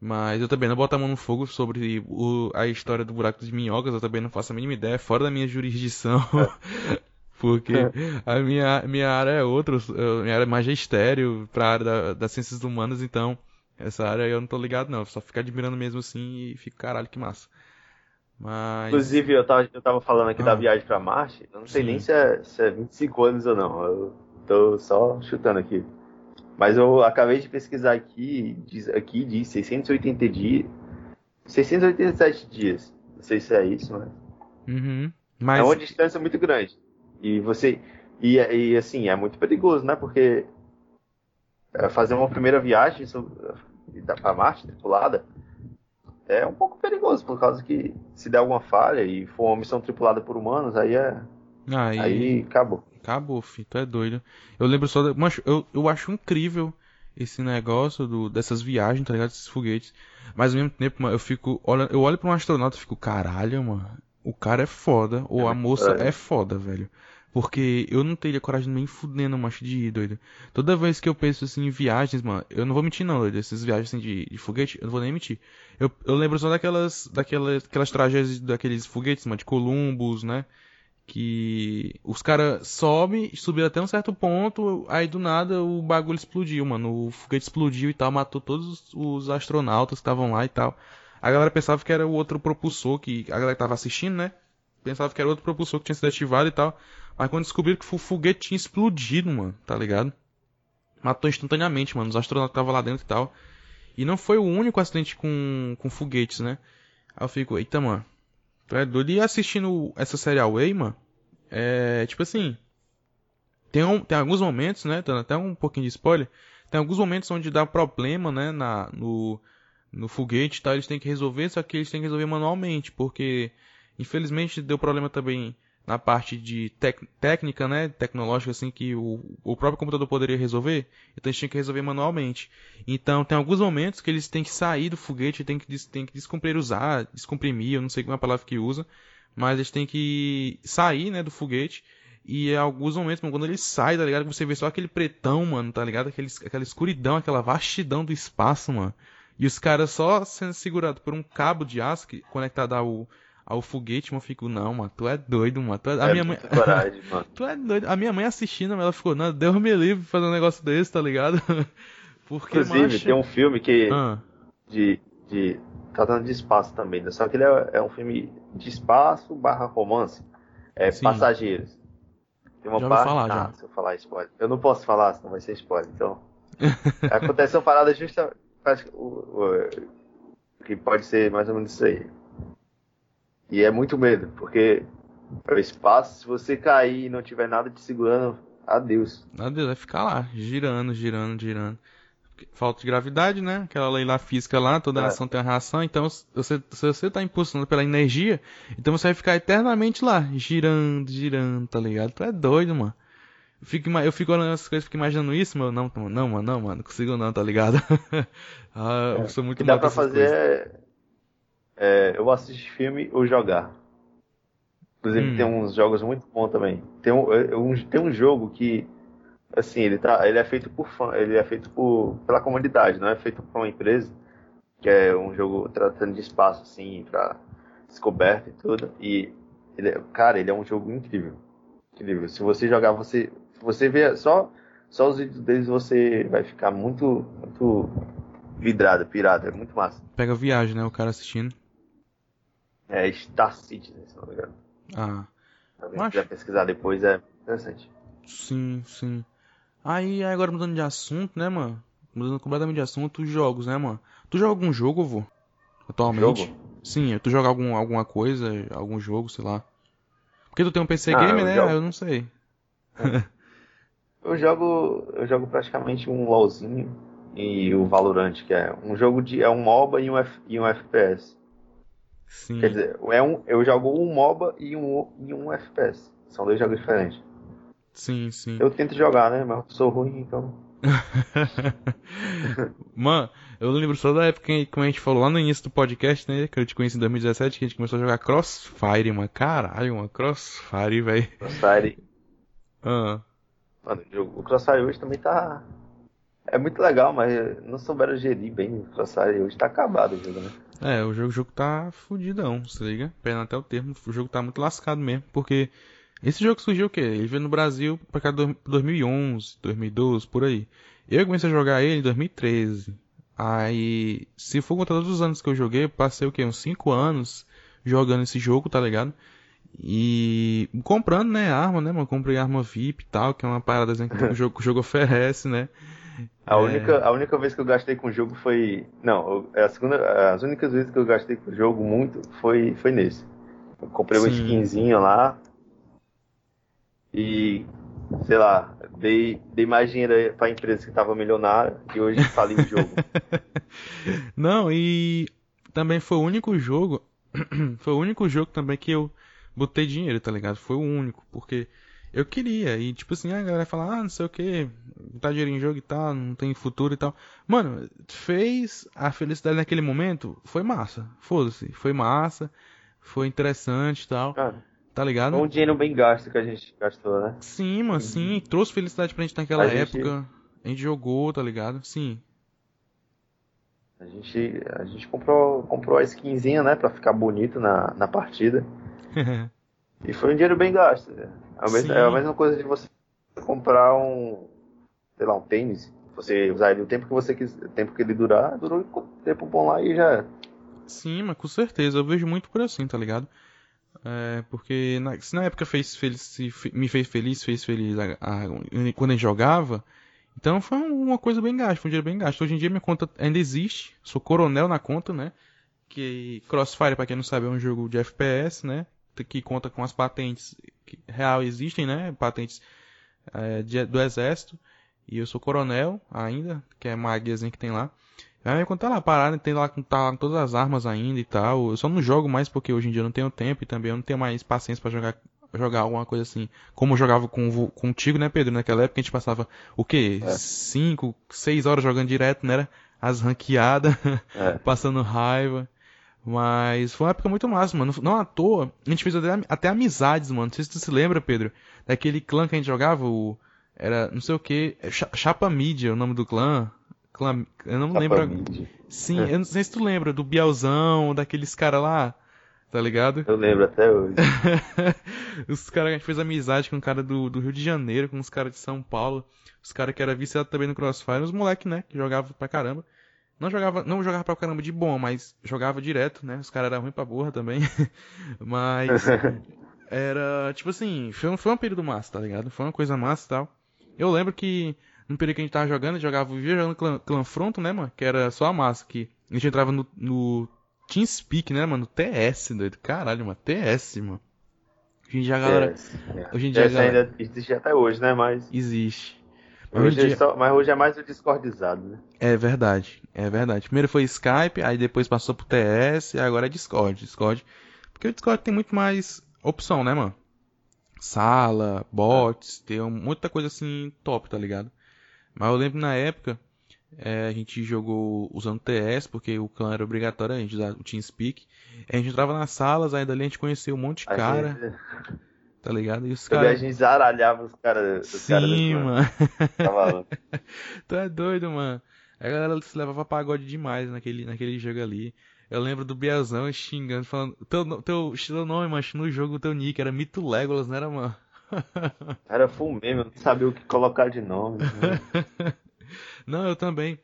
Mas eu também não boto a mão no fogo sobre o, a história do buraco de minhocas, eu também não faço a mínima ideia, é fora da minha jurisdição. Porque a minha, minha área é outra, minha área é magistério pra área da, das ciências humanas, então essa área eu não tô ligado não, só fico admirando mesmo assim e fico, caralho, que massa. Mas. Inclusive, eu tava, eu tava falando aqui Ah. da viagem pra Marte. Eu não sei Sim. nem se é, se é 25 anos ou não. Eu tô só chutando aqui. Mas eu acabei de pesquisar aqui. Diz, aqui diz 680 dias. 687 dias. Não sei se é isso, mas. Uhum. É Mas. uma distância muito grande. E você. E, e assim, é muito perigoso, né? Porque é, fazer uma primeira viagem sobre- pra Marte tripulada é um pouco perigoso, por causa que se der alguma falha e for uma missão tripulada por humanos, aí é. Aí, Aí acabou. acabou, fi, tu é doido. Eu lembro só. Da... Mas eu, eu acho incrível esse negócio do, dessas viagens, tá ligado? Esses foguetes. Mas ao mesmo tempo, mano, eu fico. Olha, eu olho pra um astronauta e fico, caralho, mano. O cara é foda. Ou É a moça foda. é foda, velho. Porque eu não teria coragem nem fudendo, macho, de ir, doido. Toda vez que eu penso assim em viagens, mano, eu não vou mentir não, doido. Essas viagens assim de, de foguete, eu não vou nem mentir. Eu, eu lembro só daquelas, daquelas, aquelas tragédias daqueles foguetes, mano, de Columbus, né? Que os caras sobem, subiram até um certo ponto, aí do nada o bagulho explodiu, mano. O foguete explodiu e tal, matou todos os, os astronautas que estavam lá e tal. A galera pensava que era o outro propulsor, que a galera que tava assistindo, né? Pensava que era outro propulsor que tinha sido ativado e tal. Mas quando descobriram que o foguete tinha explodido, mano, tá ligado? Matou instantaneamente, mano, os astronautas que estavam lá dentro e tal. E não foi o único acidente com, com foguetes, né? Aí eu fico, eita, mano. Tu é? E assistindo essa série Away, mano, é tipo assim. Tem, um, tem alguns momentos, né? Dando até um pouquinho de spoiler. Tem alguns momentos onde dá problema, né? Na, no, no foguete e tal, eles têm que resolver, só que eles têm que resolver manualmente, porque infelizmente deu problema também na parte de tec técnica, né, tecnológica, assim, que o, o próprio computador poderia resolver, então eles tinham que resolver manualmente. Então tem alguns momentos que eles têm que sair do foguete, tem que, tem que descompressar, descomprimir, eu não sei qual é a palavra que usa, mas eles têm que sair, né, do foguete, e em alguns momentos, mano, quando ele sai, tá ligado, você vê só aquele pretão, mano, tá ligado, aquele, aquela escuridão, aquela vastidão do espaço, mano, e os caras só sendo segurados por um cabo de aço que, conectado ao ao foguete, mano, eu fico, não, mano, tu é doido, mano. Tu é... A É minha mãe. coragem, mano. tu é doido. A minha mãe assistindo, ela ficou, não, Deus me livre fazer um negócio desse, tá ligado? Porque, Inclusive, macho... tem um filme que. Ah, De, de. Tratando de espaço também, né? Só que ele é, é um filme de espaço barra romance. É Sim. Passageiros. Tem uma Já parte. falar, ah, já. se eu falar spoiler. Eu não posso falar, senão vai ser spoiler. Então. Acontece uma parada justa. o- o- Que pode ser mais ou menos isso aí. E é muito medo, porque é o espaço, se você cair e não tiver nada te segurando, adeus. adeus, vai ficar lá, girando, girando, girando. Falta de gravidade, né? Aquela lei lá física lá, toda É. ação tem uma reação, então se você, se você tá impulsionando pela energia, então você vai ficar eternamente lá, girando, girando, tá ligado? Tu é doido, mano. Eu fico, eu fico olhando essas coisas, fico imaginando isso, meu, não, mano, não, mano, não, mano, não consigo não, tá ligado? ah, eu sou O muito que dá pra fazer coisas. é, é, eu assistir filme ou jogar. Inclusive Hum. tem uns jogos muito bons também. Tem um, é, um- tem um jogo que assim, ele tá, ele é feito por fã, ele é feito por pela comunidade, não é feito por uma empresa, que é um jogo tratando de espaço assim, para descoberta e tudo. E ele, é- cara, ele é um jogo incrível. Incrível. Se você jogar, você se você ver só só os vídeos deles, você vai ficar muito muito vidrado, pirado, é muito massa. Pega viagem, né, o cara assistindo. É Star Citizen, se não me engano. Ah, Se alguém Macho. quiser pesquisar depois, é interessante. sim, sim. Aí, agora mudando de assunto, né, mano? Mudando completamente de assunto, os jogos, né, mano? Tu joga algum jogo, vô? Atualmente? Jogo? Sim, tu joga algum, alguma coisa, algum jogo, sei lá. Porque tu tem um PC Ah, game, eu né? jogo. Eu não sei. Eu jogo, eu jogo praticamente um LoLzinho e o Valorant, que é um jogo de é um MOBA e um, F, e um FPS. Sim. Quer dizer, é um, eu jogo um MOBA e um e um FPS. São dois jogos diferentes. Sim, sim. Eu tento jogar, né? Mas eu sou ruim, então. Mano, eu lembro só da época que, como a gente falou lá no início do podcast, né? Que eu te conheci em 2017, que a gente começou a jogar Crossfire, mano. Caralho, mano. Crossfire, velho. Crossfire, Ah, mano, o Crossfire hoje também tá é muito legal, mas não souberam gerir bem o Crossfire hoje tá acabado o jogo, né? É, o jogo, o jogo tá fudidão, se liga? Perdendo até o termo, o jogo tá muito lascado mesmo, porque esse jogo surgiu o quê? Ele veio no Brasil pra cá de 2011, 2012, por aí. Eu comecei a jogar ele em 2013. Aí, se for contar todos os anos que eu joguei, eu passei o quê? Uns 5 anos jogando esse jogo, tá ligado? E comprando, né, arma, né, mano? Comprei arma VIP e tal, que é uma parada que o jogo, o jogo oferece, né? A É. única, a única vez que eu gastei com o jogo foi. Não, é a segunda, as únicas vezes que eu gastei com o jogo muito foi, foi nesse. Eu comprei uma Sim. skinzinha lá e, sei lá, dei, dei mais dinheiro pra empresa que tava milionária e hoje faliu o jogo. Não, e também foi o único jogo. foi o único jogo também que eu botei dinheiro, tá ligado? Foi o único, porque eu queria. E tipo assim, a galera fala, ah, não sei o que, botar dinheiro em jogo e tal, não tem futuro e tal. Mano, fez a felicidade naquele momento, foi massa. Foda-se, foi massa, foi interessante e tal, Cara, tá ligado? foi um dinheiro bem gasto que a gente gastou, né? Sim, mano, sim, trouxe felicidade pra gente naquela A gente- época. A gente jogou, tá ligado? Sim. A gente, a gente comprou, comprou a skinzinha, né, pra ficar bonito na, na partida. E foi um dinheiro bem gasto. né? É a mesma, é a mesma coisa de você comprar um, sei lá, um tênis. Você usar ele o tempo que você quiser, o tempo que ele durar, durou um tempo bom lá e já. Sim, mas com certeza, eu vejo muito por assim, tá ligado? É, porque na- se na época fez feliz, me fez feliz, fez feliz a- a- quando a gente jogava, então foi uma coisa bem gasta, foi um dinheiro bem gasto. Hoje em dia minha conta ainda existe, sou coronel na conta, né? Que Crossfire, pra quem não sabe, é um jogo de FPS, né? Que conta com as patentes que real existem, né? Patentes é, de- do exército. E eu sou coronel ainda, que é uma águiazinha que tem lá. Aí quando tá lá parado, tem lá, tá lá todas as armas ainda e tal. Eu só não jogo mais porque hoje em dia eu não tenho tempo e também eu não tenho mais paciência para jogar jogar alguma coisa assim. Como eu jogava com, contigo, né, Pedro? Naquela época a gente passava o quê? 5, é. 6 horas jogando direto, né? As ranqueadas, é. passando raiva. Mas foi uma época muito massa, mano. Não à toa, a gente fez até, até amizades, mano. Não sei se tu se lembra, Pedro. Daquele clã que a gente jogava, o. Era não sei o que. Chapa Mídia, o nome do clã. clã eu não Chapa lembro. Mídia. Sim, é. eu não sei se tu lembra do Bielzão, daqueles caras lá tá ligado? Eu lembro até hoje. os caras, a gente fez amizade com um cara do, do Rio de Janeiro, com uns caras de São Paulo, os caras que era viciado também no Crossfire, os moleque, né, que jogava pra caramba. Não jogava, não jogava pra caramba de bom, mas jogava direto, né? Os caras eram ruins pra burra também. mas era, tipo assim, foi um, foi um período massa, tá ligado? Foi uma coisa massa e tal. Eu lembro que no período que a gente tava jogando, jogava, vivia jogando clã, clã Fronto, né, mano? Que era só a massa, que a gente entrava no, no TeamSpeak, né, mano? TS, doido. Caralho, mano. TS, mano. Hoje em dia a galera. TS, é. Hoje em dia TS galera... ainda existe até hoje, né? Mas. Existe. Mas hoje, dia... só... mas hoje é mais o Discordizado, né? É verdade. É verdade. Primeiro foi Skype, aí depois passou pro TS, e agora é Discord. Discord. Porque o Discord tem muito mais opção, né, mano? Sala, bots, tem muita coisa assim top, tá ligado? Mas eu lembro na época é, a gente jogou usando TS, porque o clã era obrigatório, a gente usava o TeamSpeak. A gente entrava nas salas, aí dali a gente conheceu um monte de cara. Gente... Tá ligado? E os caras. A gente zaralhava os caras. Sim, cara mano. Tá tu é doido, mano. A galera se levava pagode demais naquele, naquele jogo ali. Eu lembro do Biazão xingando, falando. Teu, teu, teu nome, mancho, no jogo, teu nick era Mito Legolas, não era, mano? Era full mesmo, não sabia o que colocar de nome. Né? Não, eu também.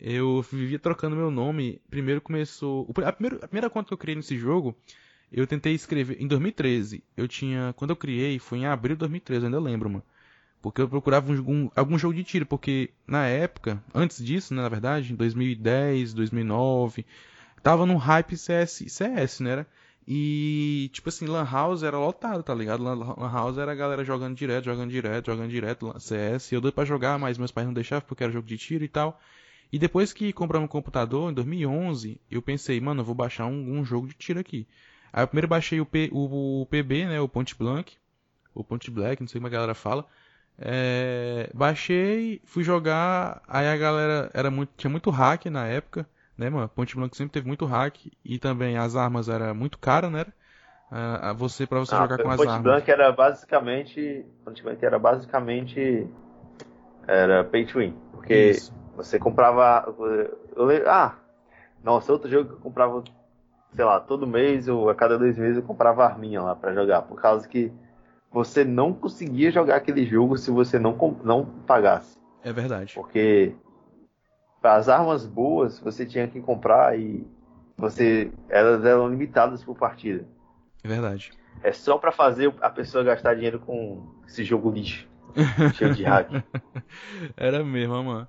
Eu vivia trocando meu nome. Primeiro começou. A primeira, a primeira conta que eu criei nesse jogo, eu tentei escrever. Em 2013. Eu tinha. Quando eu criei, foi em abril de 2013, eu ainda lembro, mano. Porque eu procurava um, algum jogo de tiro. Porque na época, antes disso, né, na verdade, em 2010, 2009, tava no hype CS, CS, né? Era? E, tipo assim, Lan House era lotado, tá ligado? Lan, House era a galera jogando direto, jogando direto, jogando direto, CS. Eu dei pra jogar, mas meus pais não deixavam porque era jogo de tiro e tal. E depois que compramos um computador, em 2011, eu pensei, mano, eu vou baixar um, um jogo de tiro aqui. Aí eu primeiro baixei o, P, o, o, PB, né, o Point Blank, o Point Black, não sei como a galera fala. É, baixei, fui jogar, aí a galera era muito, tinha muito hack na época né, mano? Ponte Blanca sempre teve muito hack e também as armas era muito cara, né? Uh, você para você ah, jogar com as Ponte armas. Ponte Blanca era basicamente, Ponte Blanca era basicamente era pay to win, porque Isso. você comprava, eu, ah, nossa, outro jogo que eu comprava, sei lá, todo mês ou a cada dois meses eu comprava arminha lá para jogar, por causa que você não conseguia jogar aquele jogo se você não não pagasse. É verdade. Porque as armas boas você tinha que comprar e você elas eram limitadas por partida. É verdade. É só para fazer a pessoa gastar dinheiro com esse jogo lixo. cheio de hack. Era mesmo, mano.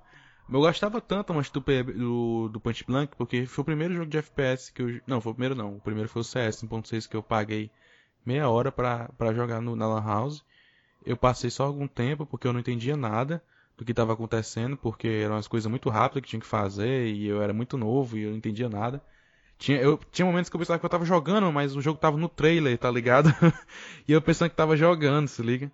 Eu gostava tanto mas, do, do, do Punch Blank porque foi o primeiro jogo de FPS que eu. Não, foi o primeiro não. O primeiro foi o CS 1.6 que eu paguei meia hora pra jogar no, na Lan House. Eu passei só algum tempo porque eu não entendia nada do que estava acontecendo, porque eram as coisas muito rápidas que tinha que fazer e eu era muito novo e eu não entendia nada. Tinha, eu, tinha momentos que eu pensava que eu tava jogando, mas o jogo tava no trailer, tá ligado? e eu pensando que tava jogando, se liga.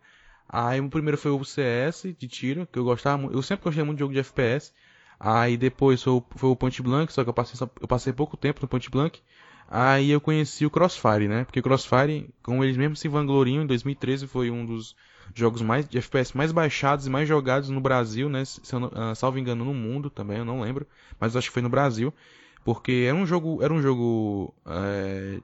Aí o primeiro foi o CS de tiro, que eu gostava Eu sempre gostei muito de jogo de FPS. Aí depois foi o, foi o Point Blank, só que eu passei, eu passei pouco tempo no Point Blank. Aí eu conheci o Crossfire, né? Porque o Crossfire, como eles mesmos se vangloriam, em 2013 foi um dos jogos mais de FPS mais baixados e mais jogados no Brasil, né? Uh, salvo engano no mundo também, eu não lembro, mas acho que foi no Brasil, porque era um jogo, era um jogo é,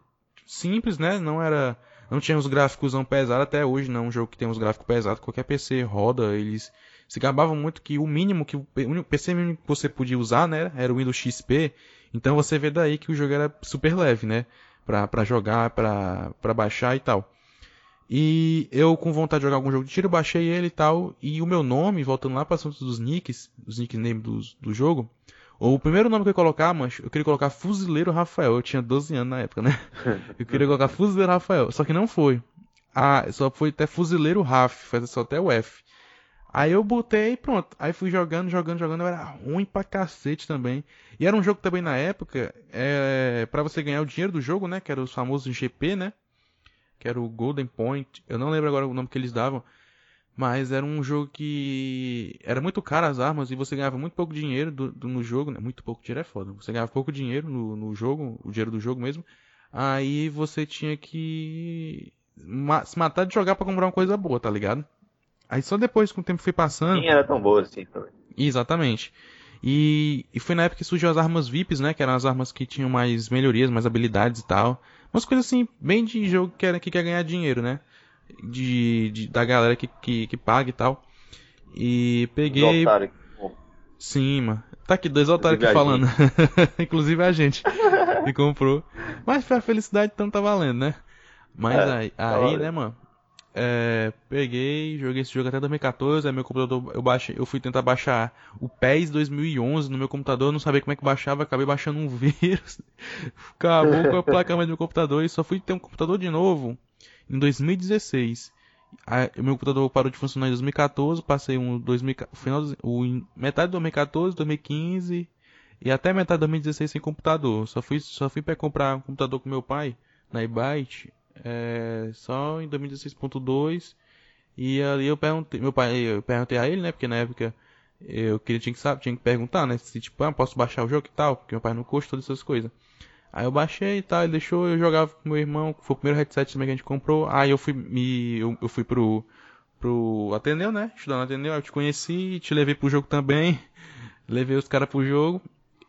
simples, né? Não era, não tinha os gráficos tão pesados até hoje, não, é um jogo que tem os gráficos pesados, qualquer PC roda, eles se gabavam muito que o mínimo que o PC mínimo que você podia usar, né, era o Windows XP. Então você vê daí que o jogo era super leve, né, para para jogar, para para baixar e tal. E eu, com vontade de jogar algum jogo de tiro, baixei ele e tal. E o meu nome, voltando lá para assunto dos nicks, os nicknames do, do jogo, o primeiro nome que eu ia colocar, mas eu queria colocar Fuzileiro Rafael. Eu tinha 12 anos na época, né? Eu queria colocar Fuzileiro Rafael. Só que não foi. Ah, só foi até Fuzileiro Raf, faz só até o F. Aí eu botei e pronto. Aí fui jogando, jogando, jogando. Eu era ruim pra cacete também. E era um jogo também na época, é, para você ganhar o dinheiro do jogo, né? Que era os famosos GP, né? Que era o Golden Point. Eu não lembro agora o nome que eles davam. Mas era um jogo que era muito caro as armas e você ganhava muito pouco dinheiro do, do, no jogo. Né? Muito pouco dinheiro é foda. Você ganhava pouco dinheiro no, no jogo, o dinheiro do jogo mesmo. Aí você tinha que ma se matar de jogar para comprar uma coisa boa, tá ligado? Aí só depois, com o tempo foi passando. Nem era tão boa assim também. Exatamente. E, e foi na época que surgiu as armas VIPs, né? Que eram as armas que tinham mais melhorias, mais habilidades e tal. Umas coisas assim, bem de jogo que, era, que quer ganhar dinheiro, né? de, de, da galera que, que, que paga e tal. E peguei. Sim, mano. Tá aqui, dois otários aqui falando. Inclusive a gente que comprou. Mas pra felicidade então tá valendo, né? Mas é, aí, tá aí né, mano? É, peguei, joguei esse jogo até 2014, aí meu computador, eu baixei, eu fui tentar baixar o PES 2011 no meu computador, não sabia como é que baixava, acabei baixando um vírus, acabou com a placa do meu computador e só fui ter um computador de novo em 2016. o meu computador parou de funcionar em 2014, passei um 2000, final, o, metade de 2014, 2015 e até metade de 2016 sem computador. Só fui, só fui para comprar um computador com meu pai na eBay é, só em 2016.2 e ali eu perguntei, meu pai, eu perguntei a ele, né, porque na época eu queria tinha que saber, tinha que perguntar, né, se tipo, ah, posso baixar o jogo e tal, porque meu pai não curte todas essas coisas. Aí eu baixei e tal, ele deixou, eu jogava com meu irmão, foi o primeiro headset também que a gente comprou. Aí eu fui me eu, eu fui pro pro Ateneu, né? Estudando Ateneu, eu te conheci, te levei pro jogo também. levei os caras pro jogo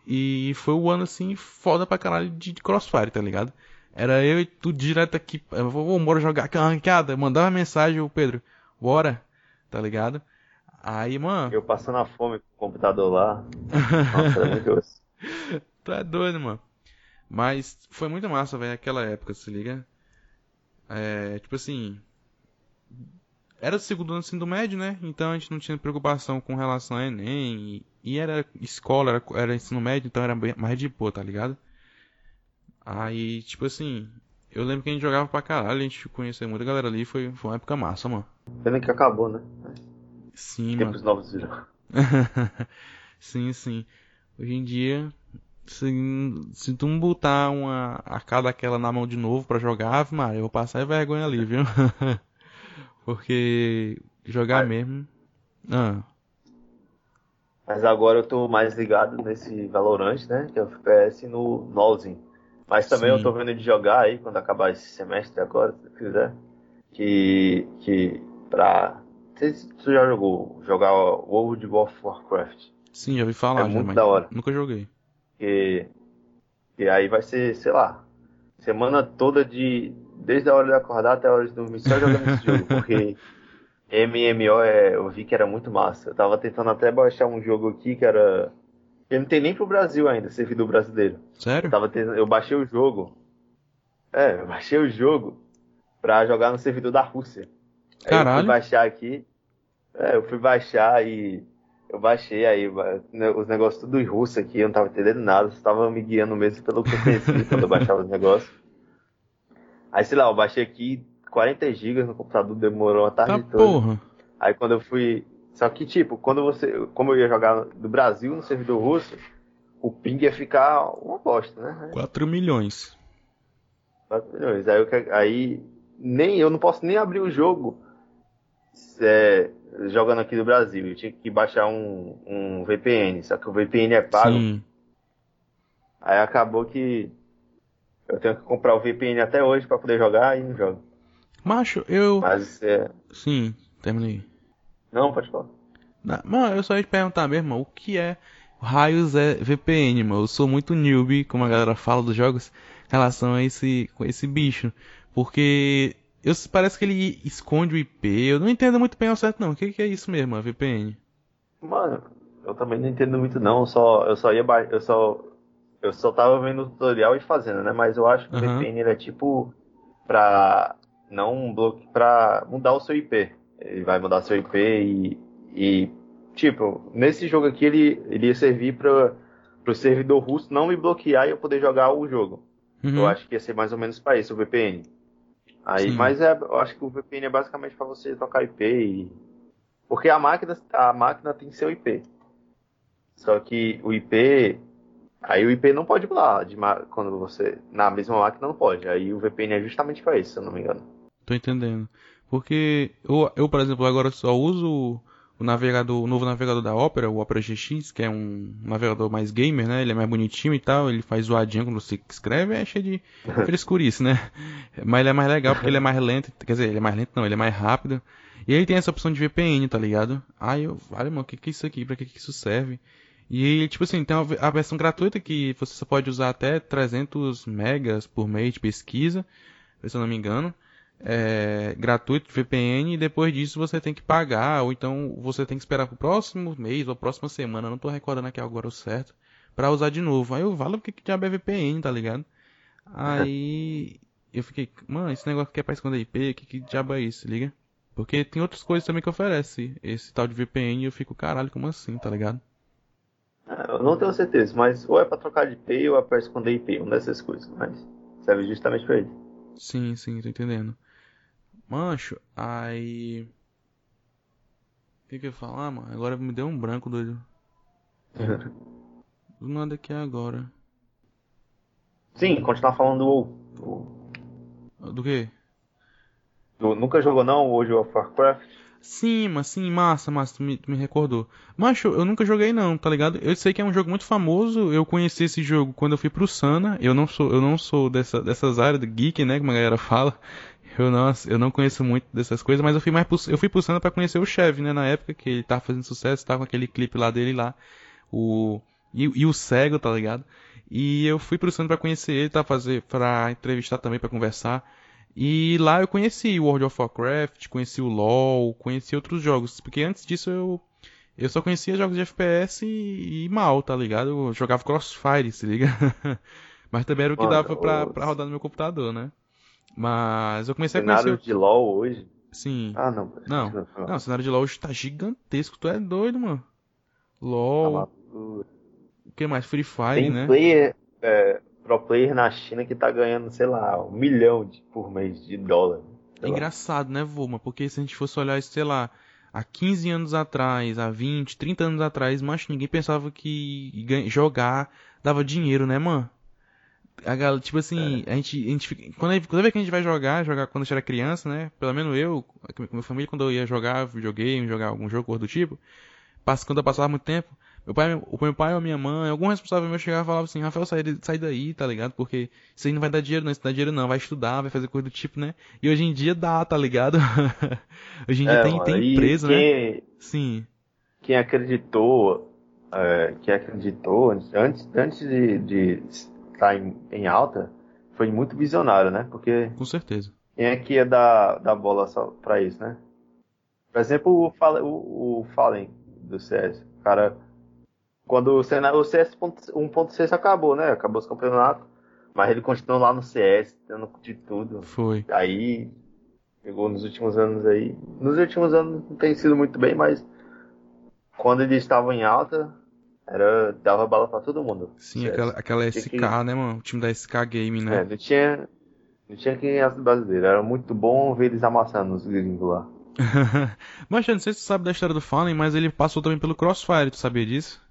e foi o um ano assim foda pra caralho de Crossfire, tá ligado? Era eu e tu direto aqui, vou, bora jogar ranqueada, mandava mensagem o Pedro, bora, tá ligado? Aí, mano. Eu passando a fome com o computador lá. Nossa, muito Tu é doido, mano. Mas foi muito massa, velho, aquela época, se liga? É, tipo assim. Era o segundo ano assim, do médio, né? Então a gente não tinha preocupação com relação a Enem. E, e era escola, era, era, ensino médio, então era mais de boa, tá ligado? Aí, tipo assim. Eu lembro que a gente jogava pra caralho, a gente conheceu muita galera ali, foi, foi uma época massa, mano. Pena que acabou, né? Sim, Tempos mano. novos viram. sim, sim. Hoje em dia, se, se tu me botar uma AK daquela na mão de novo para jogar, Maria, eu vou passar vergonha ali, viu? Porque jogar Mas... mesmo. Ah. Mas agora eu tô mais ligado nesse Valorant, né? Que é o FPS no Nolzin. Mas também Sim. eu tô vendo de jogar aí quando acabar esse semestre agora, se quiser. Que. que pra. Não sei se tu já jogou. Jogar World of Warcraft. Sim, já ouvi falar. É muito da hora. Nunca joguei. E, e aí vai ser, sei lá, semana toda de. Desde a hora de acordar até a hora de dormir, só jogando esse jogo, porque MMO é, eu vi que era muito massa. Eu tava tentando até baixar um jogo aqui que era. Que não tem nem pro Brasil ainda, servidor brasileiro. Sério? Eu, tava tentando, eu baixei o jogo. É, eu baixei o jogo pra jogar no servidor da Rússia. Caralho. Aí eu fui baixar aqui. É, eu fui baixar e eu baixei aí os negócios tudo em russo aqui, eu não tava entendendo nada, só tava me guiando mesmo pelo que eu conhecia quando eu baixava os negócios. Aí, sei lá, eu baixei aqui 40 GB no computador, demorou uma tarde tá toda. Porra. Aí quando eu fui. Só que, tipo, quando você. Como eu ia jogar do Brasil no servidor russo, o ping ia ficar uma bosta, né? 4 milhões. 4 milhões. Aí, eu, aí nem, eu não posso nem abrir o jogo. É, jogando aqui do Brasil. Eu tinha que baixar um, um VPN, só que o VPN é pago. Sim. Aí acabou que eu tenho que comprar o VPN até hoje para poder jogar e não jogo. Macho, eu. Mas é. Sim, terminei. Não, pode falar. Não, mano, eu só ia te perguntar mesmo, o que é raios é VPN, mano? Eu sou muito newbie, como a galera fala dos jogos, em relação a esse, com esse bicho. Porque eu, parece que ele esconde o IP. Eu não entendo muito bem ao certo, não. O que, que é isso mesmo, a VPN? Mano, eu também não entendo muito, não. Eu só, eu só ia. Eu só, eu só tava vendo o tutorial e fazendo, né? Mas eu acho que o VPN é tipo. Pra não bloquear. Pra mudar o seu IP. Ele vai mudar seu IP e. e tipo, nesse jogo aqui ele, ele ia servir para o servidor russo não me bloquear e eu poder jogar o jogo. Uhum. Eu acho que ia ser mais ou menos para isso o VPN. Aí, mas é, eu acho que o VPN é basicamente para você trocar IP e Porque a máquina, a máquina tem seu IP. Só que o IP. Aí o IP não pode mudar. De, quando você. Na mesma máquina não pode. Aí o VPN é justamente para isso, se eu não me engano. Tô entendendo. Porque eu, eu por exemplo, agora só uso o navegador, o novo navegador da Opera, o Opera GX, que é um navegador mais gamer, né? Ele é mais bonitinho e tal, ele faz zoadinho quando você escreve, é cheio de frescurice, né? Mas ele é mais legal porque ele é mais lento, quer dizer, ele é mais lento não, ele é mais rápido. E ele tem essa opção de VPN, tá ligado? Aí eu, vale, mano, o que que é isso aqui? Pra que que isso serve? E, tipo assim, tem a versão gratuita que você só pode usar até 300 megas por mês de pesquisa, se eu não me engano é, gratuito VPN e depois disso você tem que pagar, ou então você tem que esperar pro próximo mês ou próxima semana, não tô recordando aqui agora o certo, para usar de novo. Aí eu falo porque que diabo é VPN, tá ligado? Aí eu fiquei, mano, esse negócio aqui é pra esconder IP, que, que diabo é isso, liga? Porque tem outras coisas também que oferece esse tal de VPN e eu fico, caralho, como assim, tá ligado? É, eu não tenho certeza, mas ou é pra trocar de IP ou é pra esconder IP, uma dessas coisas, mas serve justamente pra isso. Sim, sim, tô entendendo. Mancho, aí. O que que eu ia falar, mano? Agora me deu um branco, doido. Do nada aqui agora. Sim, continuar falando do. Do, do quê? Do, nunca jogou não hoje o Warcraft? Sim, mas sim, massa, massa, tu me, tu me recordou. Macho, eu nunca joguei não, tá ligado? Eu sei que é um jogo muito famoso, eu conheci esse jogo quando eu fui pro Sana, eu não sou, eu não sou dessa, dessas áreas de geek, né, como a galera fala. Eu não, eu não conheço muito dessas coisas, mas eu fui mais eu fui pulsando para conhecer o Chevy, né, na época que ele tava fazendo sucesso, tava com aquele clipe lá dele lá, o e, e o cego, tá ligado? E eu fui pro Santo para conhecer ele, tá fazer para entrevistar também para conversar. E lá eu conheci World of Warcraft, conheci o LoL, conheci outros jogos, porque antes disso eu eu só conhecia jogos de FPS e, e mal, tá ligado? Eu jogava Crossfire, se liga. Mas também era o que dava pra, pra rodar no meu computador, né? Mas eu comecei a conhecer. Cenário de LoL hoje? Sim. Ah, não. Não, não, o cenário de LoL hoje tá gigantesco. Tu é doido, mano. LoL. Tá o que mais? Free Fire, Tem né? Player, é, pro player na China que tá ganhando, sei lá, um milhão de, por mês de dólar. É engraçado, né, Vuma? Porque se a gente fosse olhar, sei lá, há 15 anos atrás, há 20, 30 anos atrás, mas ninguém pensava que jogar dava dinheiro, né, mano? A galera, tipo assim, é. a gente, a gente quando, toda vez que a gente vai jogar, jogar quando a gente era criança, né? Pelo menos eu, com a minha família, quando eu ia jogar videogame, jogar algum jogo coisa do tipo, quando eu passava muito tempo, meu pai, o meu pai ou minha mãe, algum responsável meu chegava e falava assim, Rafael, sai, sai daí, tá ligado? Porque isso aí não vai dar dinheiro, não, isso não dá dinheiro não, vai estudar, vai fazer coisa do tipo, né? E hoje em dia dá, tá ligado? hoje em dia é, tem, tem empresa, quem, né? Sim. Quem acreditou, é, quem acreditou, antes, antes de, de tá em, em alta, foi muito visionário, né? Porque. Com certeza. Quem é que ia dar, dar bola só pra isso, né? Por exemplo, o, o, o Fallen do CS. O cara. Quando o, o CS 1.6 acabou, né? Acabou os campeonatos. Mas ele continuou lá no CS, dando de tudo. Foi. Aí. Pegou nos últimos anos aí. Nos últimos anos não tem sido muito bem, mas. Quando ele estava em alta, era, dava bala pra todo mundo. Sim, aquela, aquela SK, que... né, mano? O time da SK Game, né? É, não tinha, não tinha quem ganhasse brasileiro. Era muito bom ver eles amassando os gringos lá. mas, não sei se tu sabe da história do Fallen, mas ele passou também pelo Crossfire, tu sabia disso?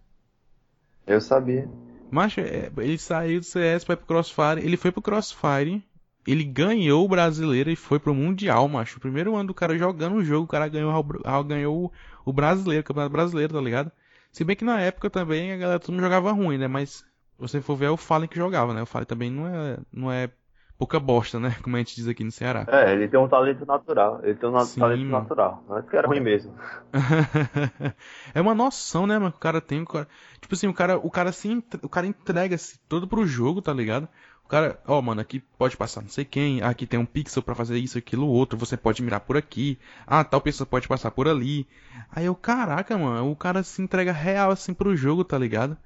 Eu sabia. Mas é, ele saiu do CS, foi pro Crossfire, ele foi pro Crossfire, ele ganhou o brasileiro e foi pro Mundial, macho. O primeiro ano do cara jogando o jogo, o cara ganhou, ganhou o brasileiro, o campeonato brasileiro, tá ligado? Se bem que na época também a galera todo mundo jogava ruim, né? Mas você for ver é o Fallen que jogava, né? O Fallen também não é, não é pouca bosta, né? Como a gente diz aqui no Ceará. É, ele tem um talento natural. Ele tem um Sim, talento mano. natural. Não é que era ruim mesmo. é uma noção, né, mano? Que o cara tem. O cara... Tipo assim, o cara, o cara se o cara entrega-se todo pro jogo, tá ligado? O cara, ó, oh, mano, aqui pode passar não sei quem, aqui tem um pixel para fazer isso, aquilo, outro, você pode mirar por aqui, ah, tal pessoa pode passar por ali. Aí eu, caraca, mano, o cara se entrega real assim pro jogo, tá ligado?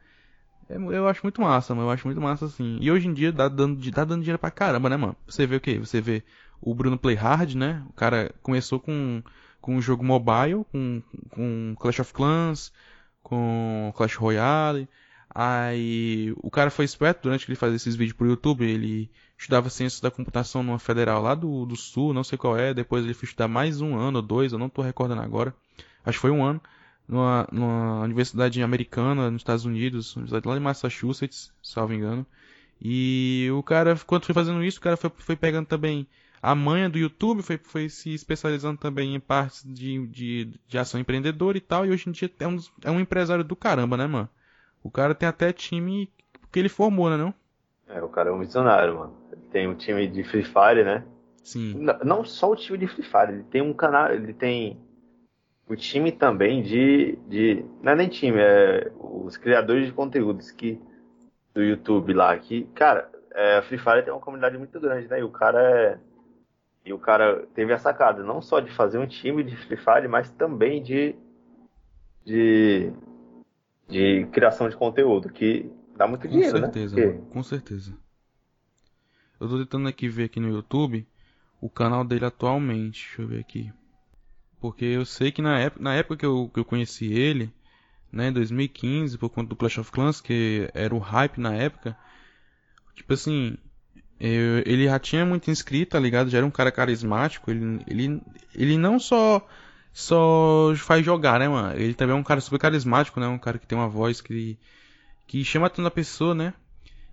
É, eu acho muito massa, mano, eu acho muito massa assim. E hoje em dia dá dando, dá dando dinheiro pra caramba, né, mano? Você vê o quê? Você vê o Bruno Playhard, né? O cara começou com, com um jogo mobile, com, com Clash of Clans, com Clash Royale. Aí o cara foi esperto durante que ele fazia esses vídeos pro YouTube, ele estudava ciências da computação numa federal lá do, do sul, não sei qual é, depois ele foi estudar mais um ano ou dois, eu não tô recordando agora. acho que foi um ano, numa, numa universidade americana nos Estados Unidos, universidade lá em Massachusetts, salvo engano. E o cara, quando foi fazendo isso, o cara foi, foi pegando também a manha do YouTube, foi, foi se especializando também em partes de, de, de ação empreendedora e tal, e hoje em dia é um, é um empresário do caramba, né, mano? O cara tem até time que ele formou, né, não? É, o cara é um visionário, mano. Ele tem um time de Free Fire, né? Sim. Não, não só o time de Free Fire, ele tem um canal, ele tem o time também de, de. Não é nem time, é os criadores de conteúdos que, do YouTube lá. Que, cara, é, Free Fire tem uma comunidade muito grande, né? E o cara é. E o cara teve a sacada, não só de fazer um time de Free Fire, mas também de. de. De criação de conteúdo, que dá muito Com dinheiro, certeza, né? mano, com certeza. Eu tô tentando aqui ver aqui no YouTube o canal dele atualmente. Deixa eu ver aqui. Porque eu sei que na época, na época que, eu, que eu conheci ele, né, em 2015, por conta do Clash of Clans, que era o hype na época, tipo assim, eu, ele já tinha muito inscrito, tá ligado? Já era um cara carismático, ele, ele, ele não só só faz jogar, né, mano? Ele também é um cara super carismático, né? Um cara que tem uma voz que, que chama tanto a pessoa, né?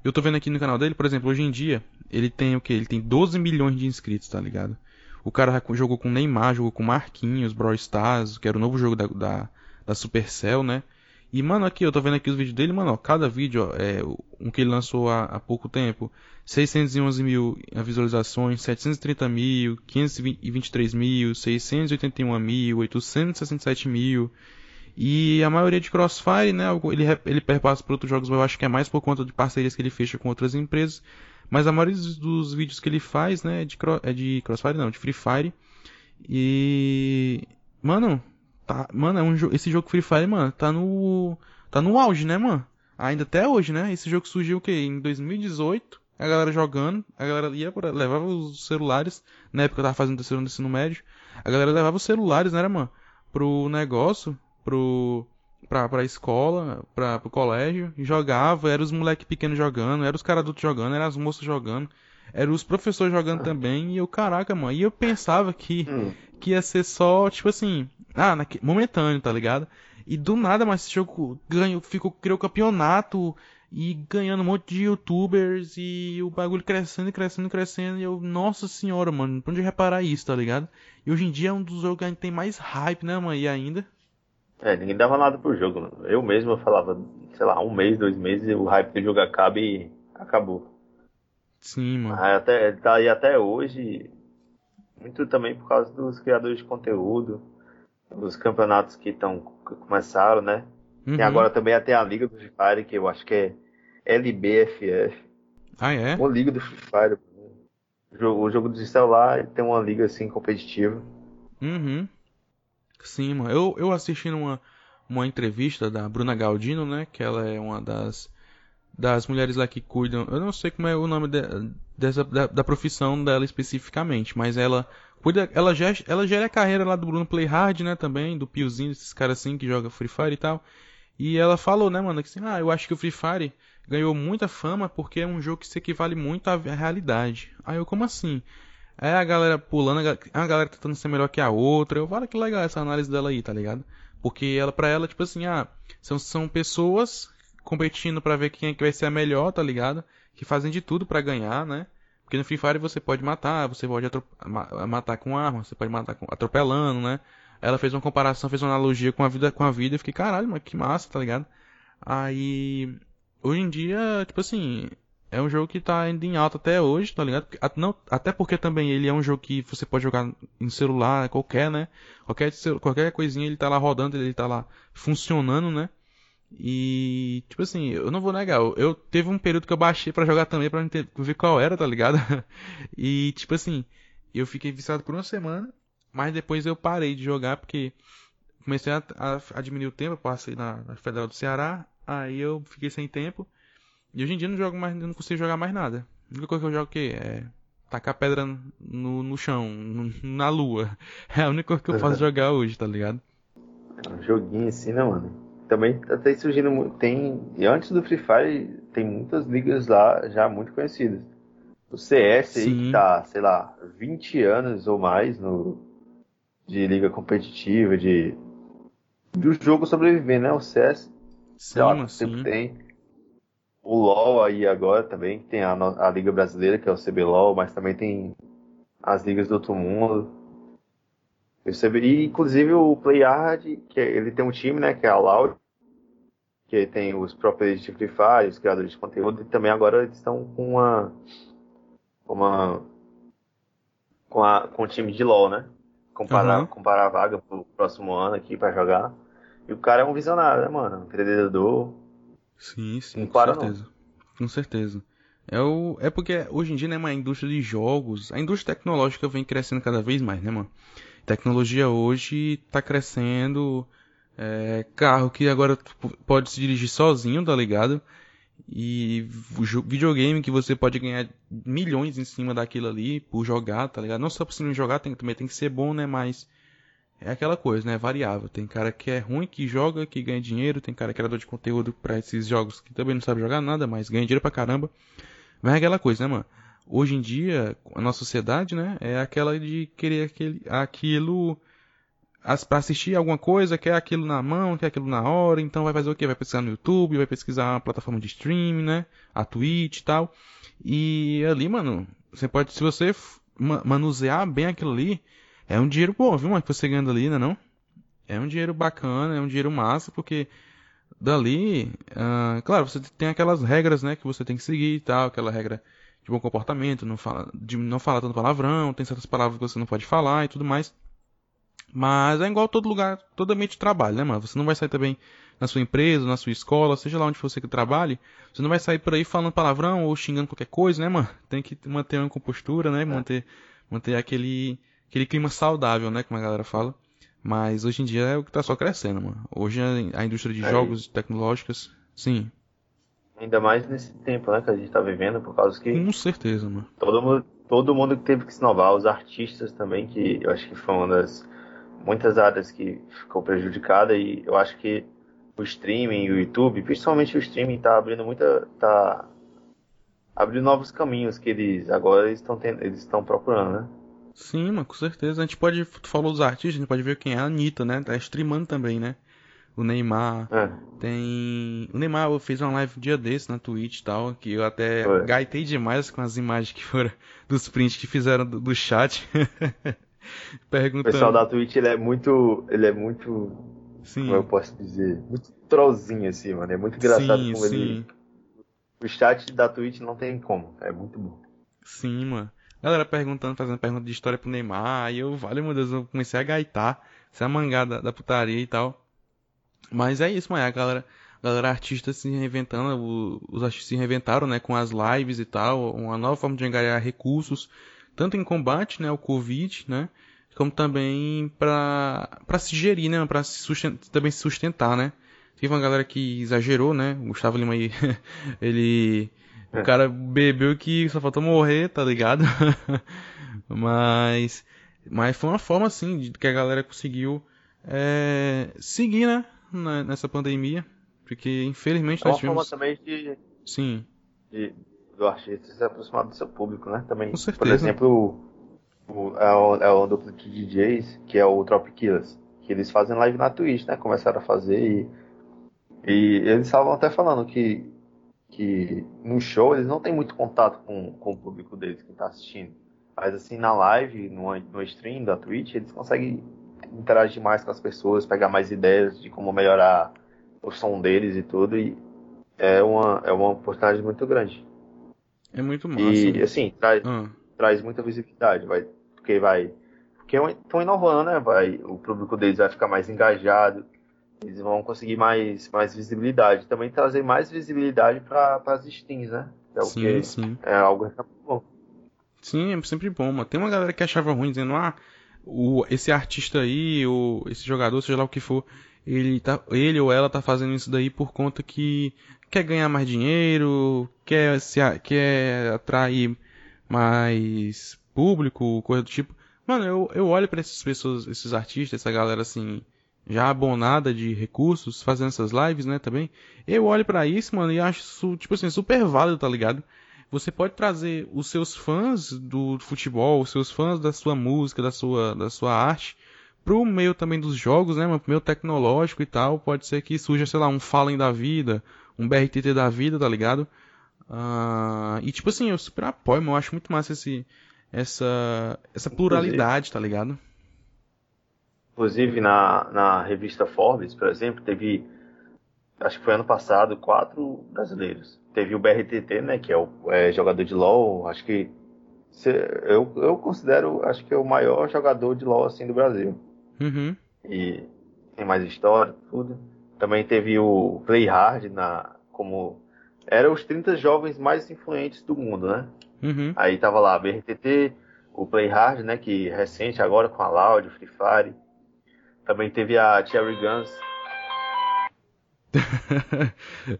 Eu tô vendo aqui no canal dele, por exemplo, hoje em dia, ele tem o que? Ele tem 12 milhões de inscritos, tá ligado? O cara jogou com Neymar, jogou com Marquinhos, Brawl Stars, que era o novo jogo da, da, da Supercell, né? E, mano, aqui, eu tô vendo aqui os vídeos dele, mano, ó, cada vídeo, ó, é um que ele lançou há, há pouco tempo, 611 mil visualizações, 730 mil, 523 mil, 681 mil, 867 mil, e a maioria de Crossfire, né, ele, ele perpassa por outros jogos, mas eu acho que é mais por conta de parcerias que ele fecha com outras empresas, mas a maioria dos, vídeos que ele faz, né, é de, é de Crossfire não, de Free Fire. E. Mano, tá. Mano, é um esse jogo Free Fire, mano, tá no. Tá no auge, né, mano? Ainda até hoje, né? Esse jogo surgiu o quê? Em 2018. A galera jogando, a galera ia por, levava os celulares. Na época eu tava fazendo terceiro no ensino médio. A galera levava os celulares, né, mano? Pro negócio, pro pra, pra escola, pra, pro colégio, jogava, era os moleques pequenos jogando, era os caras adultos jogando, era as moças jogando, era os professores jogando também, e eu, caraca, mano, e eu pensava que, Hum. Que ia ser só, tipo assim, ah, naque, momentâneo, tá ligado? E do nada, mas esse jogo ganhou, ficou, criou campeonato e ganhando um monte de youtubers e o bagulho crescendo e crescendo crescendo. E eu, nossa senhora, mano, pra onde reparar isso, tá ligado? E hoje em dia é um dos jogos que a gente tem mais hype, né, mano? E ainda. É, ninguém dava nada pro jogo. mano. Eu mesmo eu falava, sei lá, um mês, dois meses, o hype do jogo acaba e acabou. Sim, mano. Até, ele tá aí até hoje, muito também por causa dos criadores de conteúdo, dos campeonatos que estão começaram, né? Uhum. E agora também tem a Liga do Free Fire, que eu acho que é LBFF. Ah, é? Uma liga do Free Fire. O jogo, o jogo de celular tem uma liga assim competitiva. Uhum. Sim, mano. Eu, eu assisti uma, uma entrevista da Bruna Galdino, né? Que ela é uma das, das mulheres lá que cuidam. Eu não sei como é o nome de, dessa, da, da profissão dela especificamente, mas ela cuida. Ela, já, ela gera a carreira lá do Bruno Playhard, né? Também, do Piozinho, esses caras assim que joga Free Fire e tal. E ela falou, né, mano, que assim, ah, eu acho que o Free Fire ganhou muita fama porque é um jogo que se equivale muito à realidade. Aí eu, como assim? É a galera pulando, a ga- a galera tentando ser melhor que a outra. Eu falo que legal essa análise dela aí, tá ligado? Porque ela, pra ela, tipo assim, ah, são, são pessoas competindo pra ver quem é que vai ser a melhor, tá ligado? Que fazem de tudo pra ganhar, né? Porque no Free Fire você pode matar, você pode matar com arma, você pode matar com- atropelando, né? Ela fez uma comparação, fez uma analogia com a vida, com a vida, eu fiquei, caralho, mano, que massa, tá ligado? Aí, hoje em dia, tipo assim, é um jogo que tá ainda em alta até hoje, tá ligado? Não- até porque também ele é um jogo que você pode jogar em celular, qualquer, né? Qualquer, qualquer coisinha ele tá lá rodando, ele tá lá funcionando, né? E, tipo assim, eu não vou negar, eu, eu- teve um período que eu baixei pra jogar também, pra ver qual era, tá ligado? E, tipo assim, eu fiquei viciado por uma semana, mas depois eu parei de jogar porque comecei a, a, a diminuir o tempo, eu passei na, na Federal do Ceará, aí eu fiquei sem tempo. E hoje em dia eu não jogo mais, não consigo jogar mais nada. A única coisa que eu jogo é o quê? É tacar pedra no, no chão, no- na lua. É a única coisa que eu faço jogar hoje, tá ligado? É um joguinho assim, né, mano? Também tá tá surgindo muito. Tem. E antes do Free Fire, tem muitas ligas lá já muito conhecidas. O CS aí Sim. que tá, sei lá, 20 anos ou mais no, de liga competitiva, de, do jogo sobreviver, né? O CS. Sim, lá, sim. Tem o LoL aí agora também, tem a, a Liga Brasileira, que é o CBLOL, mas também tem as ligas do outro mundo. E, inclusive o PlayHard, que é, ele tem um time, né, que é a Loud, que tem os próprios de Free Fire, os criadores de conteúdo, e também agora eles estão com uma uma com, a, com o time de LoL, né? Comparar, uhum. comparar a vaga pro próximo ano aqui para jogar. E o cara é um visionário, né, mano? Um empreendedor. Sim, sim, com certeza. Não. Com certeza. É, o, é porque hoje em dia, né, a indústria de jogos, a indústria tecnológica vem crescendo cada vez mais, né, mano? Tecnologia hoje tá crescendo, é, carro que agora pode se dirigir sozinho, tá ligado? E videogame que você pode ganhar milhões em cima daquilo ali por jogar, tá ligado? Não só por cima jogar, tem, também tem que ser bom, né? Mas é aquela coisa, né? É variável. Tem cara que é ruim, que joga, que ganha dinheiro. Tem cara que é criador de conteúdo para esses jogos que também não sabe jogar nada, mas ganha dinheiro pra caramba. Mas é aquela coisa, né, mano? Hoje em dia, a nossa sociedade, né? É aquela de querer aquele, aquilo para assistir alguma coisa, quer aquilo na mão, quer aquilo na hora, então vai fazer o quê? Vai pesquisar no YouTube, vai pesquisar uma plataforma de streaming, né? A Twitch e tal. E ali, mano, você pode, se você manusear bem aquilo ali, é um dinheiro bom, viu, mano, que você ganha ali, né, não? É um dinheiro bacana, é um dinheiro massa, porque dali, uh, claro, você tem aquelas regras, né, que você tem que seguir e tal, aquela regra de bom comportamento, não fala, de não falar tanto palavrão, tem certas palavras que você não pode falar e tudo mais. Mas é igual todo lugar, todo ambiente de trabalho, né, mano? Você não vai sair também na sua empresa, na sua escola, seja lá onde você que trabalhe, você não vai sair por aí falando palavrão ou xingando qualquer coisa, né, mano? Tem que manter uma compostura, né? É. Manter, manter aquele, aquele clima saudável, né? Como a galera fala. Mas hoje em dia é o que tá só crescendo, mano. Hoje a indústria de é jogos tecnológicos, sim. Ainda mais nesse tempo, né, que a gente tá vivendo, por causa que. Com certeza, mano. Todo mundo, todo mundo teve que se inovar, os artistas também, que eu acho que foi uma das muitas áreas que ficou prejudicada e eu acho que o streaming, o YouTube, principalmente o streaming, está abrindo muita, tá abrindo novos caminhos que eles agora estão eles estão procurando, né? Sim, mas com certeza. A gente pode, tu falou dos artistas, a gente pode ver quem é a Anitta, né? Tá streamando também, né? O Neymar. É. Tem. O Neymar fez uma live um dia desse na Twitch e tal, que eu até gaitei demais com as imagens que foram dos prints que fizeram do, do chat. Perguntando. O pessoal da Twitch ele é muito. Ele é muito. Sim. Como eu posso dizer? Muito trollzinho assim, mano. É muito engraçado sim, como sim. ele. O chat da Twitch não tem como. É muito bom. Sim, mano. Galera perguntando, fazendo pergunta de história pro Neymar. Aí eu, vale meu Deus, eu comecei a gaitar. Ser a mangada da putaria e tal. Mas é isso, mano. A galera, a galera artista se reinventando. os artistas se reinventaram, né? Com as lives e tal. Uma nova forma de angariar recursos tanto em combate, né, ao Covid, né, como também para se gerir, né, para se sustentar, também se sustentar, né. Teve uma galera que exagerou, né, o Gustavo Lima aí, ele é. o cara bebeu que só faltou morrer, tá ligado? mas mas foi uma forma assim de que a galera conseguiu é, seguir, né, nessa pandemia, porque infelizmente é uma forma também de sim de do artista se aproximar do seu público, né? Também, Com certeza. por exemplo, é, o, é o duplo de DJs, que é o Drop Killers, que eles fazem live na Twitch, né? Começaram a fazer e, e eles estavam até falando que, que no show eles não têm muito contato com, com o público deles que está assistindo. Mas assim, na live, no, no stream da Twitch, eles conseguem interagir mais com as pessoas, pegar mais ideias de como melhorar o som deles e tudo. E é uma, é uma oportunidade muito grande. É muito massa. E assim, traz, ah. traz muita visibilidade, vai, porque vai. Porque estão inovando, né? Vai, o público deles vai ficar mais engajado, eles vão conseguir mais, mais visibilidade. Também trazer mais visibilidade para as streams, né? É sim, que sim. É algo que é bom. Sim, é sempre bom, mas tem uma galera que achava ruim, dizendo, ah, o, esse artista aí, ou esse jogador, seja lá o que for, ele, tá, ele ou ela tá fazendo isso daí por conta que quer ganhar mais dinheiro, quer, se, quer atrair mais público, coisa do tipo. Mano, eu, eu olho para essas pessoas, esses artistas, essa galera assim, já abonada de recursos, fazendo essas lives, né, também. Eu olho para isso, mano, e acho isso, tipo assim, super válido, tá ligado? Você pode trazer os seus fãs do futebol, os seus fãs da sua música, da sua, da sua arte, pro meio também dos jogos, né, mano, pro meio tecnológico e tal, pode ser que surja, sei lá, um Fallen da vida, um BRTT da vida, tá ligado? Uh, e tipo assim, eu super apoio, mano, eu acho muito massa esse, essa, essa pluralidade, tá ligado? Inclusive na, na revista Forbes, por exemplo, teve, acho que foi ano passado, quatro brasileiros. Teve o BRTT, né, que é o é, jogador de LoL, acho que eu, eu considero, acho que é o maior jogador de LoL assim do Brasil. Uhum. E tem mais história, tudo. Também teve o Play Hard na, como eram os 30 jovens mais influentes do mundo, né? Uhum. Aí tava lá BRTT, o Play Hard, né, que recente agora com a Loud, Free Fire. Também teve a Cherry Guns.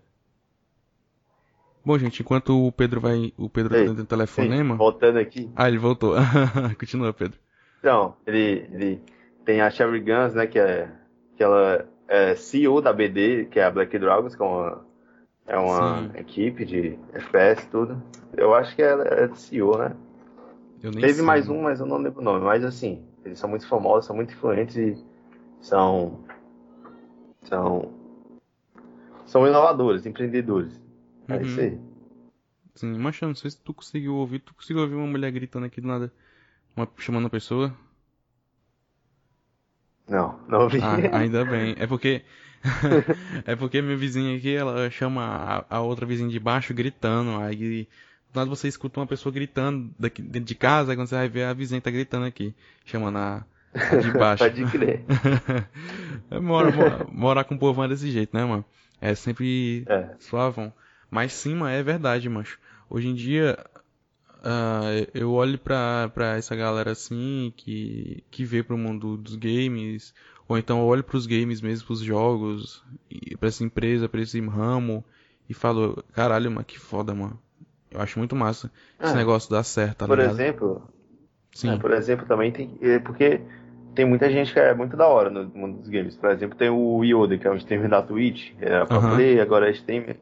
Bom, gente, enquanto o Pedro vai. O Pedro tá Ei, tá dentro do telefonema. Sim, voltando aqui. Ah, ele voltou. Continua, Pedro. Então, ele, ele tem a Cherry Guns, né? Que é. Que ela é CEO da BD, que é a Black Dragons, que é uma, é uma equipe de FPS e tudo. Eu acho que ela é CEO, né? Teve sei, mais um, mas eu não lembro o nome. Mas assim, eles são muito famosos, são muito influentes e são. São. São inovadores, empreendedores. É uhum. isso aí. Sim, mas não sei se tu conseguiu ouvir. Tu conseguiu ouvir uma mulher gritando aqui do nada, uma, chamando a pessoa? Não, não ouvi. Ah, ainda bem. É porque. é porque minha vizinha aqui, ela chama a, a, outra vizinha de baixo gritando. Aí do nada você escuta uma pessoa gritando daqui, dentro de casa, aí quando você vai ver a vizinha tá gritando aqui, chamando a, a de baixo. Pode crer. é, mora, mora, morar com o povo é desse jeito, né, mano? É sempre é. suavão. Mas sim, mano, é verdade, macho. Hoje em dia, uh, eu olho pra, pra essa galera assim, que, que vê pro mundo dos games, ou então eu olho pros games mesmo, pros jogos, e pra essa empresa, pra esse ramo, e falo, caralho, mano, que foda, mano. Eu acho muito massa esse é. negócio dar certo, tá Por ligado? exemplo, Sim. É, por exemplo, também tem. É porque tem muita gente que é muito da hora no mundo dos games. Por exemplo, tem o Yoda, que é um streamer da Twitch, era pra uhum. play, agora é streamer.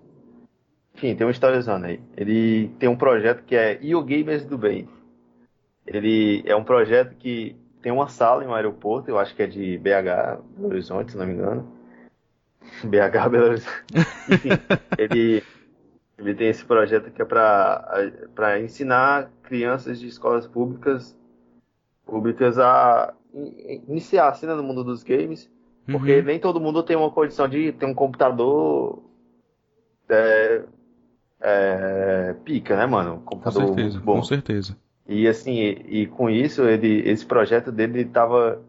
Enfim, tem uma história aí. Ele tem um projeto que é IO Gamers do Bem. Ele é um projeto que tem uma sala em um aeroporto, eu acho que é de BH, Belo Horizonte, se não me engano. BH, Belo Horizonte. Enfim, ele, ele tem esse projeto que é para ensinar crianças de escolas públicas públicas a iniciar assim, né, no mundo dos games, porque uhum. nem todo mundo tem uma condição de ter um computador é, é, pica, né, mano? Computador com certeza, bom. com certeza. E assim, e, e, com isso, ele, esse projeto dele tava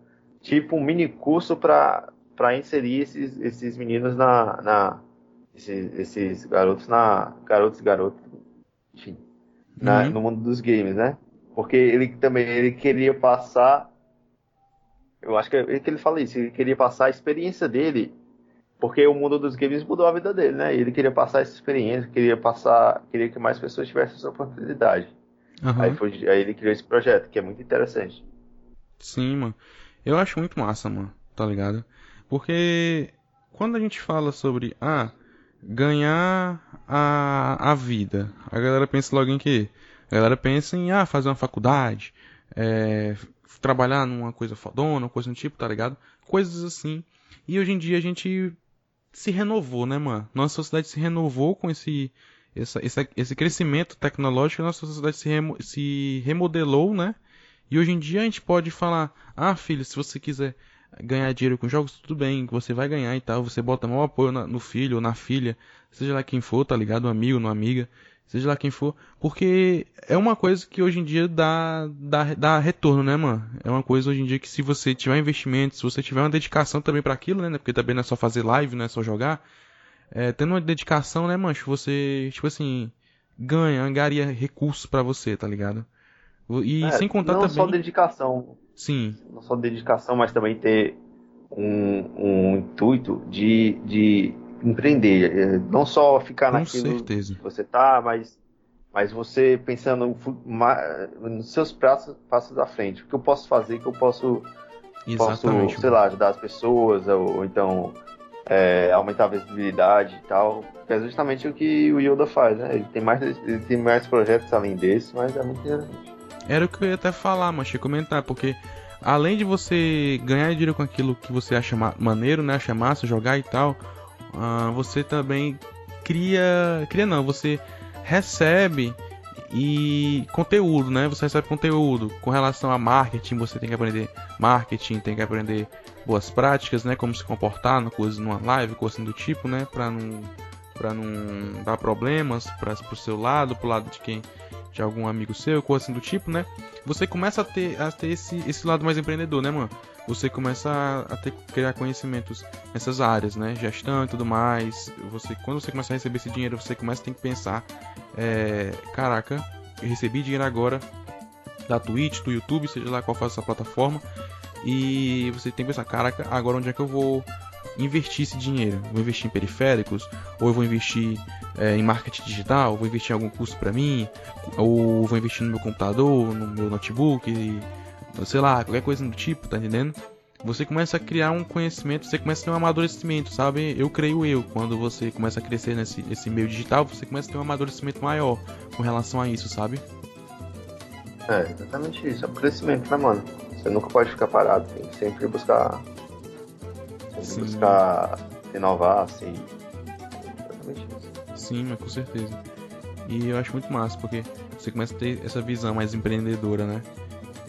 tipo um mini curso para inserir esses, esses meninos na, na esses, esses, garotos na garotos e garotas, enfim, na, uhum. no mundo dos games, né? Porque ele também ele queria passar eu acho que, é, que ele fala isso, ele queria passar a experiência dele porque o mundo dos games mudou a vida dele, né? E ele queria passar essa experiência, queria passar, queria que mais pessoas tivessem essa oportunidade. Uhum. Aí, foi, aí ele criou esse projeto, que é muito interessante. Sim, mano. Eu acho muito massa, mano, tá ligado? Porque quando a gente fala sobre, ah, ganhar a, a vida, a galera pensa logo em quê? A galera pensa em, ah, fazer uma faculdade, é, trabalhar numa coisa fodona, coisa do tipo, tá ligado? Coisas assim. E hoje em dia a gente se renovou, né, mano? Nossa sociedade se renovou com esse, essa, esse, esse crescimento tecnológico, nossa sociedade se, remo, se remodelou, né? E hoje em dia a gente pode falar, ah, filho, se você quiser ganhar dinheiro com jogos, tudo bem, você vai ganhar e tal, você bota maior apoio na, no filho ou na filha, seja lá quem for, tá ligado? Um amigo, uma amiga, seja lá quem for, porque é uma coisa que hoje em dia dá, dá, dá retorno, né, mano? É uma coisa hoje em dia que se você tiver investimento, se você tiver uma dedicação também para aquilo, né? Porque também não é só fazer live, não é só jogar. É, tendo uma dedicação, né, mancho, você, tipo assim, ganha, angaria recursos para você, tá ligado? E é, sem contar não também. Não só dedicação. Sim. Não só dedicação, mas também ter um, um intuito de, de empreender, é, não só ficar Com naquilo certeza. que você tá, mas, mas você pensando nos seus passos, passos à frente, o que eu posso fazer, o que eu posso, posso sei lá, ajudar as pessoas, ou, ou então é, aumentar a visibilidade e tal, que é justamente o que o Yoda faz, né? Ele tem mais, ele tem mais projetos além desse, mas é muito interessante. Era o que eu ia até falar, mas ia comentar, porque além de você ganhar dinheiro com aquilo que você acha maneiro, né? Acha massa jogar e tal, uh, você também cria. Cria não, você recebe e conteúdo, né? Você recebe conteúdo com relação a marketing, você tem que aprender marketing, tem que aprender boas práticas, né? Como se comportar no coisa numa live, coisa assim do tipo, né? Para não para não dar problemas para pro seu lado, pro lado de quem de algum amigo seu, coisa assim do tipo, né? Você começa a ter, a ter esse, esse lado mais empreendedor, né, mano? Você começa a, a ter criar conhecimentos nessas áreas, né? Gestão e tudo mais. Você, quando você começa a receber esse dinheiro, você começa a ter que pensar, é, caraca, recebi dinheiro agora da Twitch, do YouTube, seja lá qual for essa plataforma, e você tem que pensar, caraca, agora onde é que eu vou investir esse dinheiro? Vou investir em periféricos? Ou eu vou investir é, em marketing digital? Vou investir em algum curso para mim? Ou vou investir no meu computador, no meu notebook? Sei lá, qualquer coisa do tipo, tá entendendo? Você começa a criar um conhecimento, você começa a ter um amadurecimento, sabe? Eu creio eu, quando você começa a crescer nesse esse meio digital, você começa a ter um amadurecimento maior com relação a isso, sabe? É, exatamente isso, é um crescimento, né, mano? Você nunca pode ficar parado, tem que sempre buscar Sim. buscar inovar, assim. Exatamente isso. Sim, mas com certeza. E eu acho muito massa, porque você começa a ter essa visão mais empreendedora, né?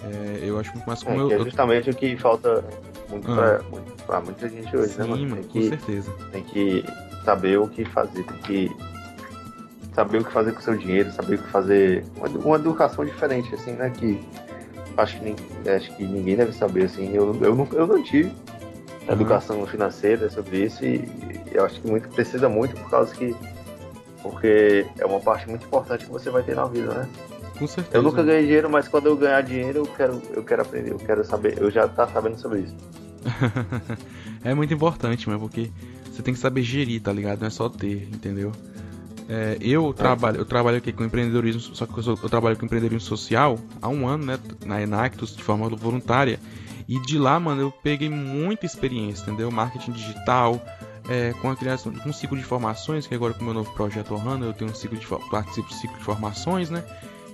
É, eu acho muito massa como é, eu. É justamente eu... o que falta muito, ah. pra, muito pra muita gente hoje, Sim, né, mano? Tem com que, certeza. Tem que saber o que fazer, tem que saber o que fazer com o seu dinheiro, saber o que fazer. Uma, uma educação diferente, assim, né? Que acho que, acho que ninguém deve saber, assim. Eu, eu, não, eu não tive uhum. educação financeira sobre isso e, eu acho que muito precisa muito por causa que porque é uma parte muito importante que você vai ter na vida, né? Com certeza. Eu nunca ganhei dinheiro, mas quando eu ganhar dinheiro, eu quero, eu quero aprender, eu quero saber, eu já tá sabendo sobre isso. é muito importante, mas porque você tem que saber gerir, tá ligado? Não é só ter, entendeu? É, eu, é. trabalho, eu trabalho aqui com empreendedorismo, só que eu, eu, trabalho com empreendedorismo social há um ano, né? Na Enactus, de forma voluntária. E de lá, mano, eu peguei muita experiência, entendeu? Marketing digital, é, com a criação de um ciclo de formações, que agora com o meu novo projeto Ohana, eu tenho um ciclo de participo do ciclo de formações, né?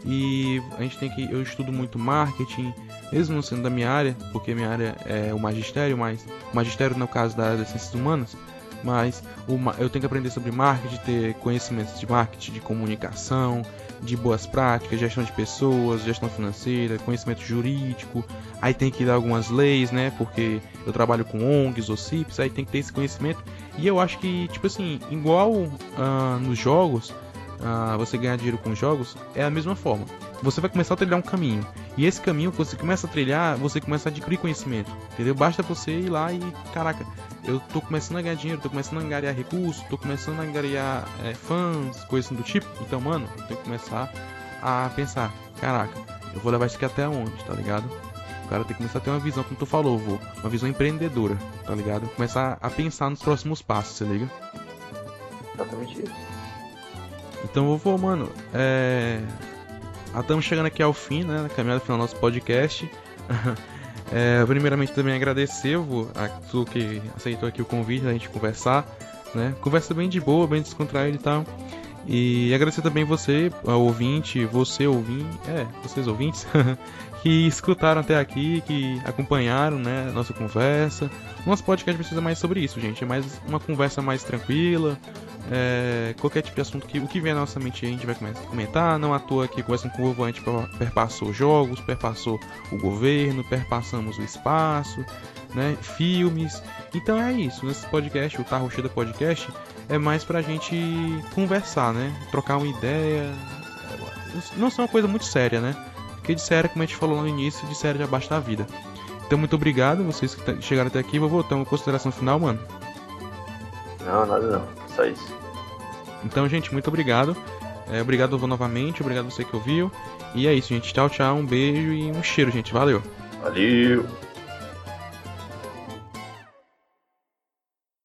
E a gente tem que eu estudo muito marketing, mesmo não sendo da minha área, porque minha área é o magistério, mas o magistério no caso da área das ciências humanas, mas uma, eu tenho que aprender sobre marketing, ter conhecimentos de marketing, de comunicação, de boas práticas, gestão de pessoas, gestão financeira, conhecimento jurídico. Aí tem que dar algumas leis, né? Porque eu trabalho com ONGs ou CIPs, aí tem que ter esse conhecimento. E eu acho que, tipo assim, igual uh, nos jogos, uh, você ganhar dinheiro com jogos, é a mesma forma. Você vai começar a trilhar um caminho. E esse caminho que você começa a trilhar, você começa a adquirir conhecimento. Entendeu? Basta você ir lá e, caraca, eu tô começando a ganhar dinheiro, tô começando a angariar recursos, tô começando a angariar é, fãs, coisas assim do tipo. Então, mano, eu tenho que começar a pensar, caraca, eu vou levar isso aqui até onde, tá ligado? O cara tem que começar a ter uma visão, como tu falou, vô, uma visão empreendedora, tá ligado? Começar a pensar nos próximos passos, você liga? Exatamente isso. Então, vou, mano, é. Estamos chegando aqui ao fim, né? Na caminhada final do nosso podcast. É, primeiramente também agradecer a tu que aceitou aqui o convite da gente conversar, né? Conversa bem de boa, bem descontraída e tal. E agradecer também você, ouvinte, você ouvinte, é, vocês ouvintes, que escutaram até aqui, que acompanharam, né, nossa conversa. Nosso podcast precisa mais sobre isso, gente. É mais uma conversa mais tranquila, é, qualquer tipo de assunto que o que vier na nossa mente a gente vai comentar. Não à toa que conversando com Ovo a gente perpassou jogos, perpassou o governo, perpassamos o espaço, né, filmes. Então é isso. Nesse podcast, o Tarro Cheio Podcast, é mais pra gente conversar, né? Trocar uma ideia. Não é uma coisa muito séria, né? Porque de séria, como a gente falou no início, de séria já basta a vida. Então, muito obrigado vocês que chegaram até aqui. Vou voltar uma consideração final, mano. Não, nada não. Só isso. Então, gente, muito obrigado. É, obrigado novamente, obrigado você que ouviu. E é isso, gente. Tchau, tchau, um beijo e um cheiro, gente. Valeu. Valeu.